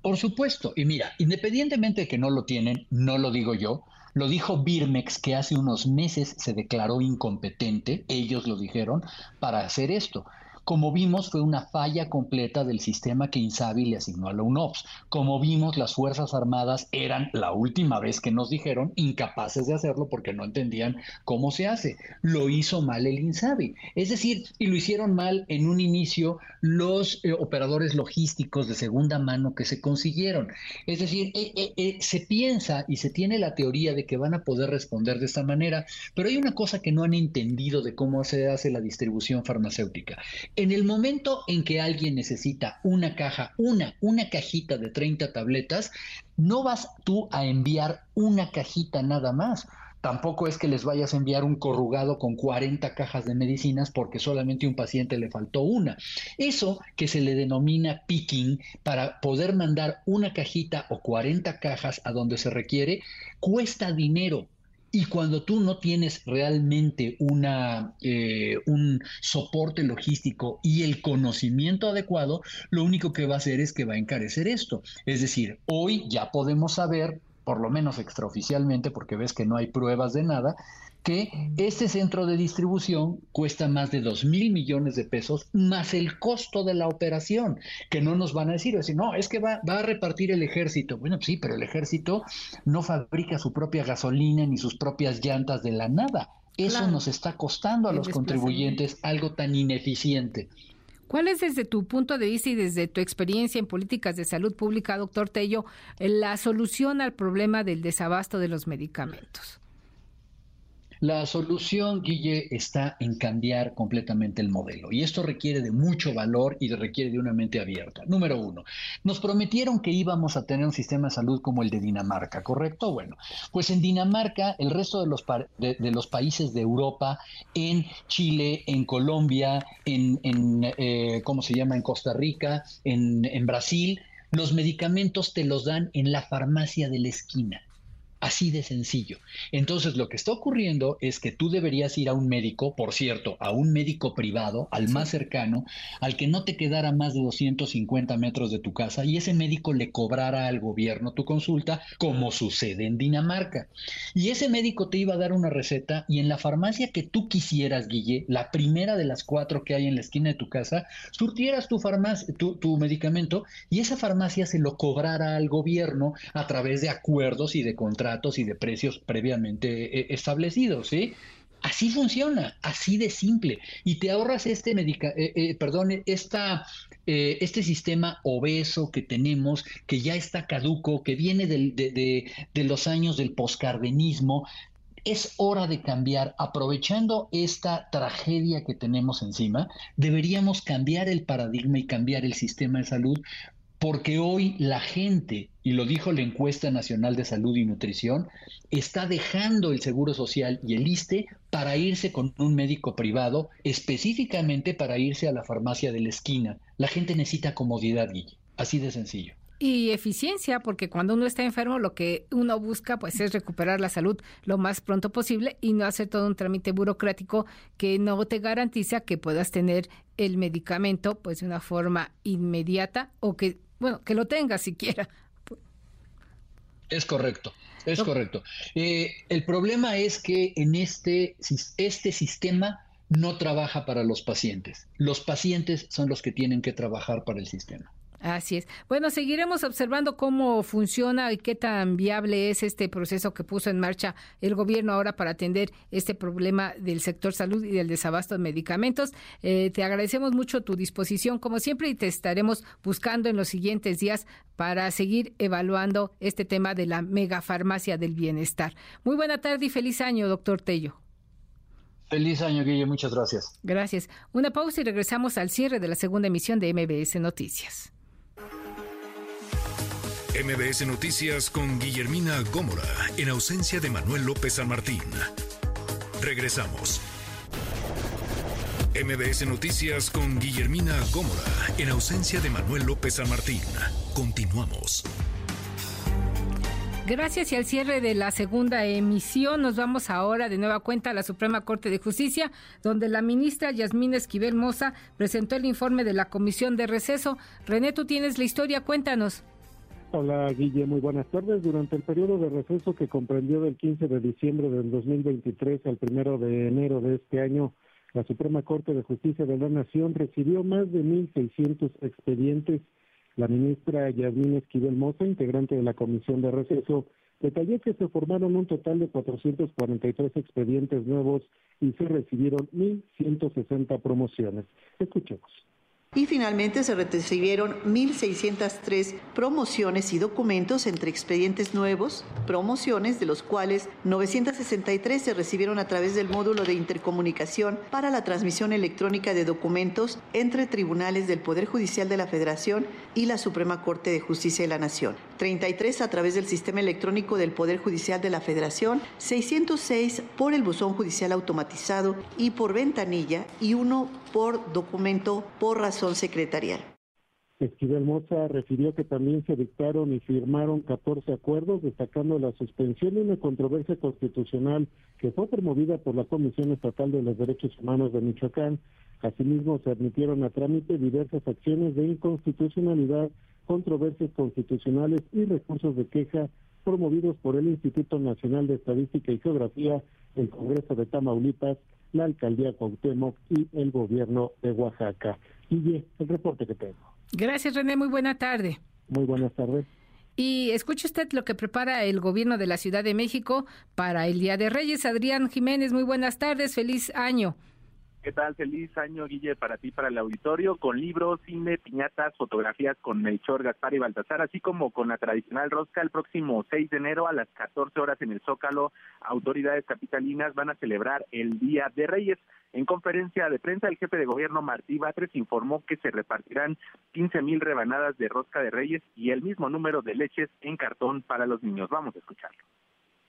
Por supuesto, y mira, independientemente de que no lo tienen, no lo digo yo, lo dijo Birmex, que hace unos meses se declaró incompetente, ellos lo dijeron, para hacer esto. Como vimos, fue una falla completa del sistema que Insabi le asignó a la UNOPS. Como vimos, las Fuerzas Armadas eran, la última vez que nos dijeron, incapaces de hacerlo porque no entendían cómo se hace. Lo hizo mal el Insabi. Es decir, y lo hicieron mal en un inicio los eh, operadores logísticos de segunda mano que se consiguieron. Es decir, eh, eh, se piensa y se tiene la teoría de que van a poder responder de esta manera, pero hay una cosa que no han entendido de cómo se hace la distribución farmacéutica. En el momento en que alguien necesita una caja, una, una cajita de 30 tabletas, no vas tú a enviar una cajita nada más. Tampoco es que les vayas a enviar un corrugado con 40 cajas de medicinas porque solamente un paciente le faltó una. Eso que se le denomina picking para poder mandar una cajita o 40 cajas a donde se requiere, cuesta dinero y cuando tú no tienes realmente una, eh, un soporte logístico y el conocimiento adecuado, lo único que va a hacer es que va a encarecer esto. Es decir, hoy ya podemos saber, por lo menos extraoficialmente, porque ves que no hay pruebas de nada, que este centro de distribución cuesta más de 2 mil millones de pesos más el costo de la operación, que no nos van a decir, decir no, es que va, va a repartir el ejército. Bueno, sí, pero el ejército no fabrica su propia gasolina ni sus propias llantas de la nada. Eso nos está costando a los contribuyentes algo tan ineficiente. ¿Cuál es desde tu punto de vista y desde tu experiencia en políticas de salud pública, doctor Tello, la solución al problema del desabasto de los medicamentos? La solución, Guille, está en cambiar completamente el modelo. Y esto requiere de mucho valor y requiere de una mente abierta. Número uno, nos prometieron que íbamos a tener un sistema de salud como el de Dinamarca, ¿correcto? Bueno, pues en Dinamarca, el resto de los, de, los países de Europa, en Chile, en Colombia, en, en eh, ¿cómo se llama? En Costa Rica, en, en Brasil, los medicamentos te los dan en la farmacia de la esquina. Así de sencillo. Entonces, lo que está ocurriendo es que tú deberías ir a un médico, por cierto, a un médico privado, al más cercano, al que no te quedara más de 250 metros de tu casa y ese médico le cobrara al gobierno tu consulta, como sucede en Dinamarca. Y ese médico te iba a dar una receta y en la farmacia que tú quisieras, Guille, la primera de las cuatro que hay en la esquina de tu casa, surtieras tu, farmacia, tu, tu medicamento y esa farmacia se lo cobrara al gobierno a través de acuerdos y de contratos y de precios previamente eh, establecidos, ¿sí? Así funciona, así de simple. Y te ahorras este medica eh, eh, perdón, esta, este sistema obeso que tenemos, que ya está caduco, que viene de, de- de los años del poscardenismo. Es hora de cambiar, aprovechando esta tragedia que tenemos encima, deberíamos cambiar el paradigma y cambiar el sistema de salud porque hoy la gente, y lo dijo la encuesta nacional de salud y nutrición, está dejando el Seguro Social y el ISTE para irse con un médico privado, específicamente para irse a la farmacia de la esquina. La gente necesita comodidad, Guille. Así de sencillo. Y eficiencia, porque cuando uno está enfermo lo que uno busca pues es recuperar la salud lo más pronto posible y no hacer todo un trámite burocrático que no te garantiza que puedas tener el medicamento pues de una forma inmediata o que, bueno, que lo tengas siquiera. Es correcto, es correcto. Eh, el problema es que en este, este sistema no trabaja para los pacientes. Los pacientes son los que tienen que trabajar para el sistema. Así es. Bueno, seguiremos observando cómo funciona y qué tan viable es este proceso que puso en marcha el gobierno ahora para atender este problema del sector salud y del desabasto de medicamentos. Eh, te agradecemos mucho tu disposición, como siempre, y te estaremos buscando en los siguientes días para seguir evaluando este tema de la megafarmacia del bienestar. Muy buena tarde y feliz año, doctor Tello. Feliz año, Guille. Muchas gracias. Gracias. Una pausa y regresamos al cierre de la segunda emisión de MBS Noticias. MBS Noticias con Guillermina Gómora, en ausencia de Manuel López San Martín. Regresamos. MBS Noticias con Guillermina Gómora, en ausencia de Manuel López San Martín. Continuamos. Gracias y al cierre de la segunda emisión nos vamos ahora de nueva cuenta a la Suprema Corte de Justicia, donde la ministra Yasmín Esquivel Moza presentó el informe de la Comisión de Receso. René, tú tienes la historia, cuéntanos. Hola Guille, muy buenas tardes. Durante el periodo de receso que comprendió del 15 de diciembre del 2023 al 1 de enero de este año, la Suprema Corte de Justicia de la Nación recibió más de 1.600 expedientes. La ministra Yasmín Esquivel Moza, integrante de la Comisión de Receso, detalló que se formaron un total de 443 expedientes nuevos y se recibieron 1.160 promociones. Escuchemos. Y finalmente se recibieron 1.603 promociones y documentos entre expedientes nuevos, promociones de los cuales 963 se recibieron a través del módulo de intercomunicación para la transmisión electrónica de documentos entre tribunales del Poder Judicial de la Federación y la Suprema Corte de Justicia de la Nación, 33 a través del sistema electrónico del Poder Judicial de la Federación, 606 por el buzón judicial automatizado y por ventanilla y uno por documento por razón secretarial. Esquivel Moza refirió que también se dictaron y firmaron 14 acuerdos, destacando la suspensión de una controversia constitucional que fue promovida por la Comisión Estatal de los Derechos Humanos de Michoacán. Asimismo, se admitieron a trámite diversas acciones de inconstitucionalidad, controversias constitucionales y recursos de queja promovidos por el Instituto Nacional de Estadística y Geografía, el Congreso de Tamaulipas, la Alcaldía Cuauhtémoc y el Gobierno de Oaxaca. Guille, el reporte que tengo. Gracias, René. Muy buena tarde. Muy buenas tardes. Y escuche usted lo que prepara el gobierno de la Ciudad de México para el Día de Reyes. Adrián Jiménez, muy buenas tardes. Feliz año. ¿Qué tal? Feliz año, Guille, para ti, para el auditorio, con libros, cine, piñatas, fotografías con Melchor, Gaspar y Baltasar, así como con la tradicional rosca el próximo 6 de enero a las 14 horas en el Zócalo. Autoridades capitalinas van a celebrar el Día de Reyes. En conferencia de prensa, el jefe de gobierno Martí Batres informó que se repartirán 15 mil rebanadas de rosca de reyes y el mismo número de leches en cartón para los niños. Vamos a escucharlo.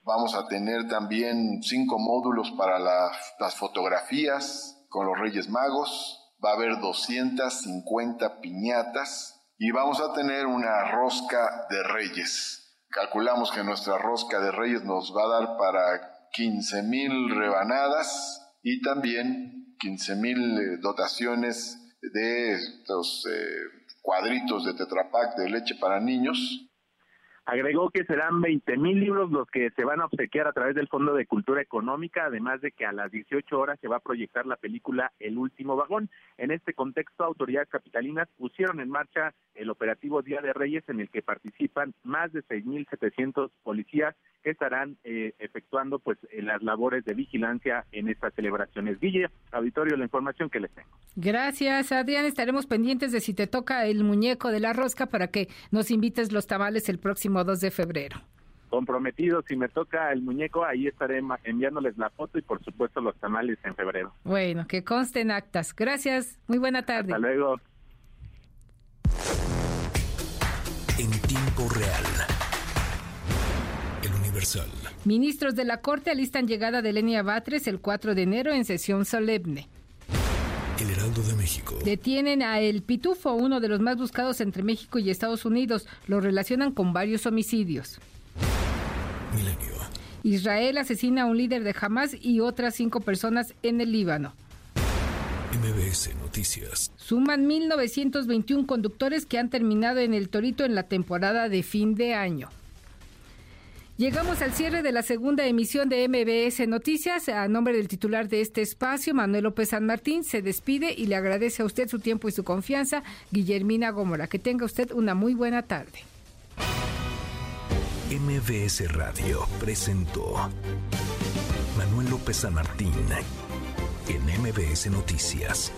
Vamos a tener también cinco módulos para las, las fotografías con los Reyes Magos. Va a haber 250 piñatas y vamos a tener una rosca de reyes. Calculamos que nuestra rosca de reyes nos va a dar para 15 mil rebanadas y también 15 mil dotaciones de estos eh, cuadritos de Tetrapac de leche para niños. Agregó que serán 20 mil libros los que se van a obsequiar a través del Fondo de Cultura Económica, además de que a las 18 horas se va a proyectar la película El último vagón. En este contexto, autoridades capitalinas pusieron en marcha el operativo Día de Reyes en el que participan más de 6.700 policías que estarán eh, efectuando pues eh, las labores de vigilancia en estas celebraciones. Guille, auditorio, la información que les tengo. Gracias, Adrián. Estaremos pendientes de si te toca el muñeco de la rosca para que nos invites los tamales el próximo 2 de febrero. Comprometido, si me toca el muñeco, ahí estaré enviándoles la foto y por supuesto los tamales en febrero. Bueno, que consten actas. Gracias, muy buena tarde. Hasta luego. En tiempo real. El Universal. Ministros de la Corte alistan llegada de Lenia Batres el 4 de enero en sesión solemne. El Heraldo de México. Detienen a El Pitufo, uno de los más buscados entre México y Estados Unidos. Lo relacionan con varios homicidios. Milenio. Israel asesina a un líder de Hamas y otras cinco personas en el Líbano. MBS Noticias. Suman 1.921 conductores que han terminado en el Torito en la temporada de fin de año. Llegamos al cierre de la segunda emisión de MBS Noticias. A nombre del titular de este espacio, Manuel López San Martín, se despide y le agradece a usted su tiempo y su confianza, Guillermina Gómora. Que tenga usted una muy buena tarde. MBS Radio presentó Manuel López San Martín en MBS Noticias.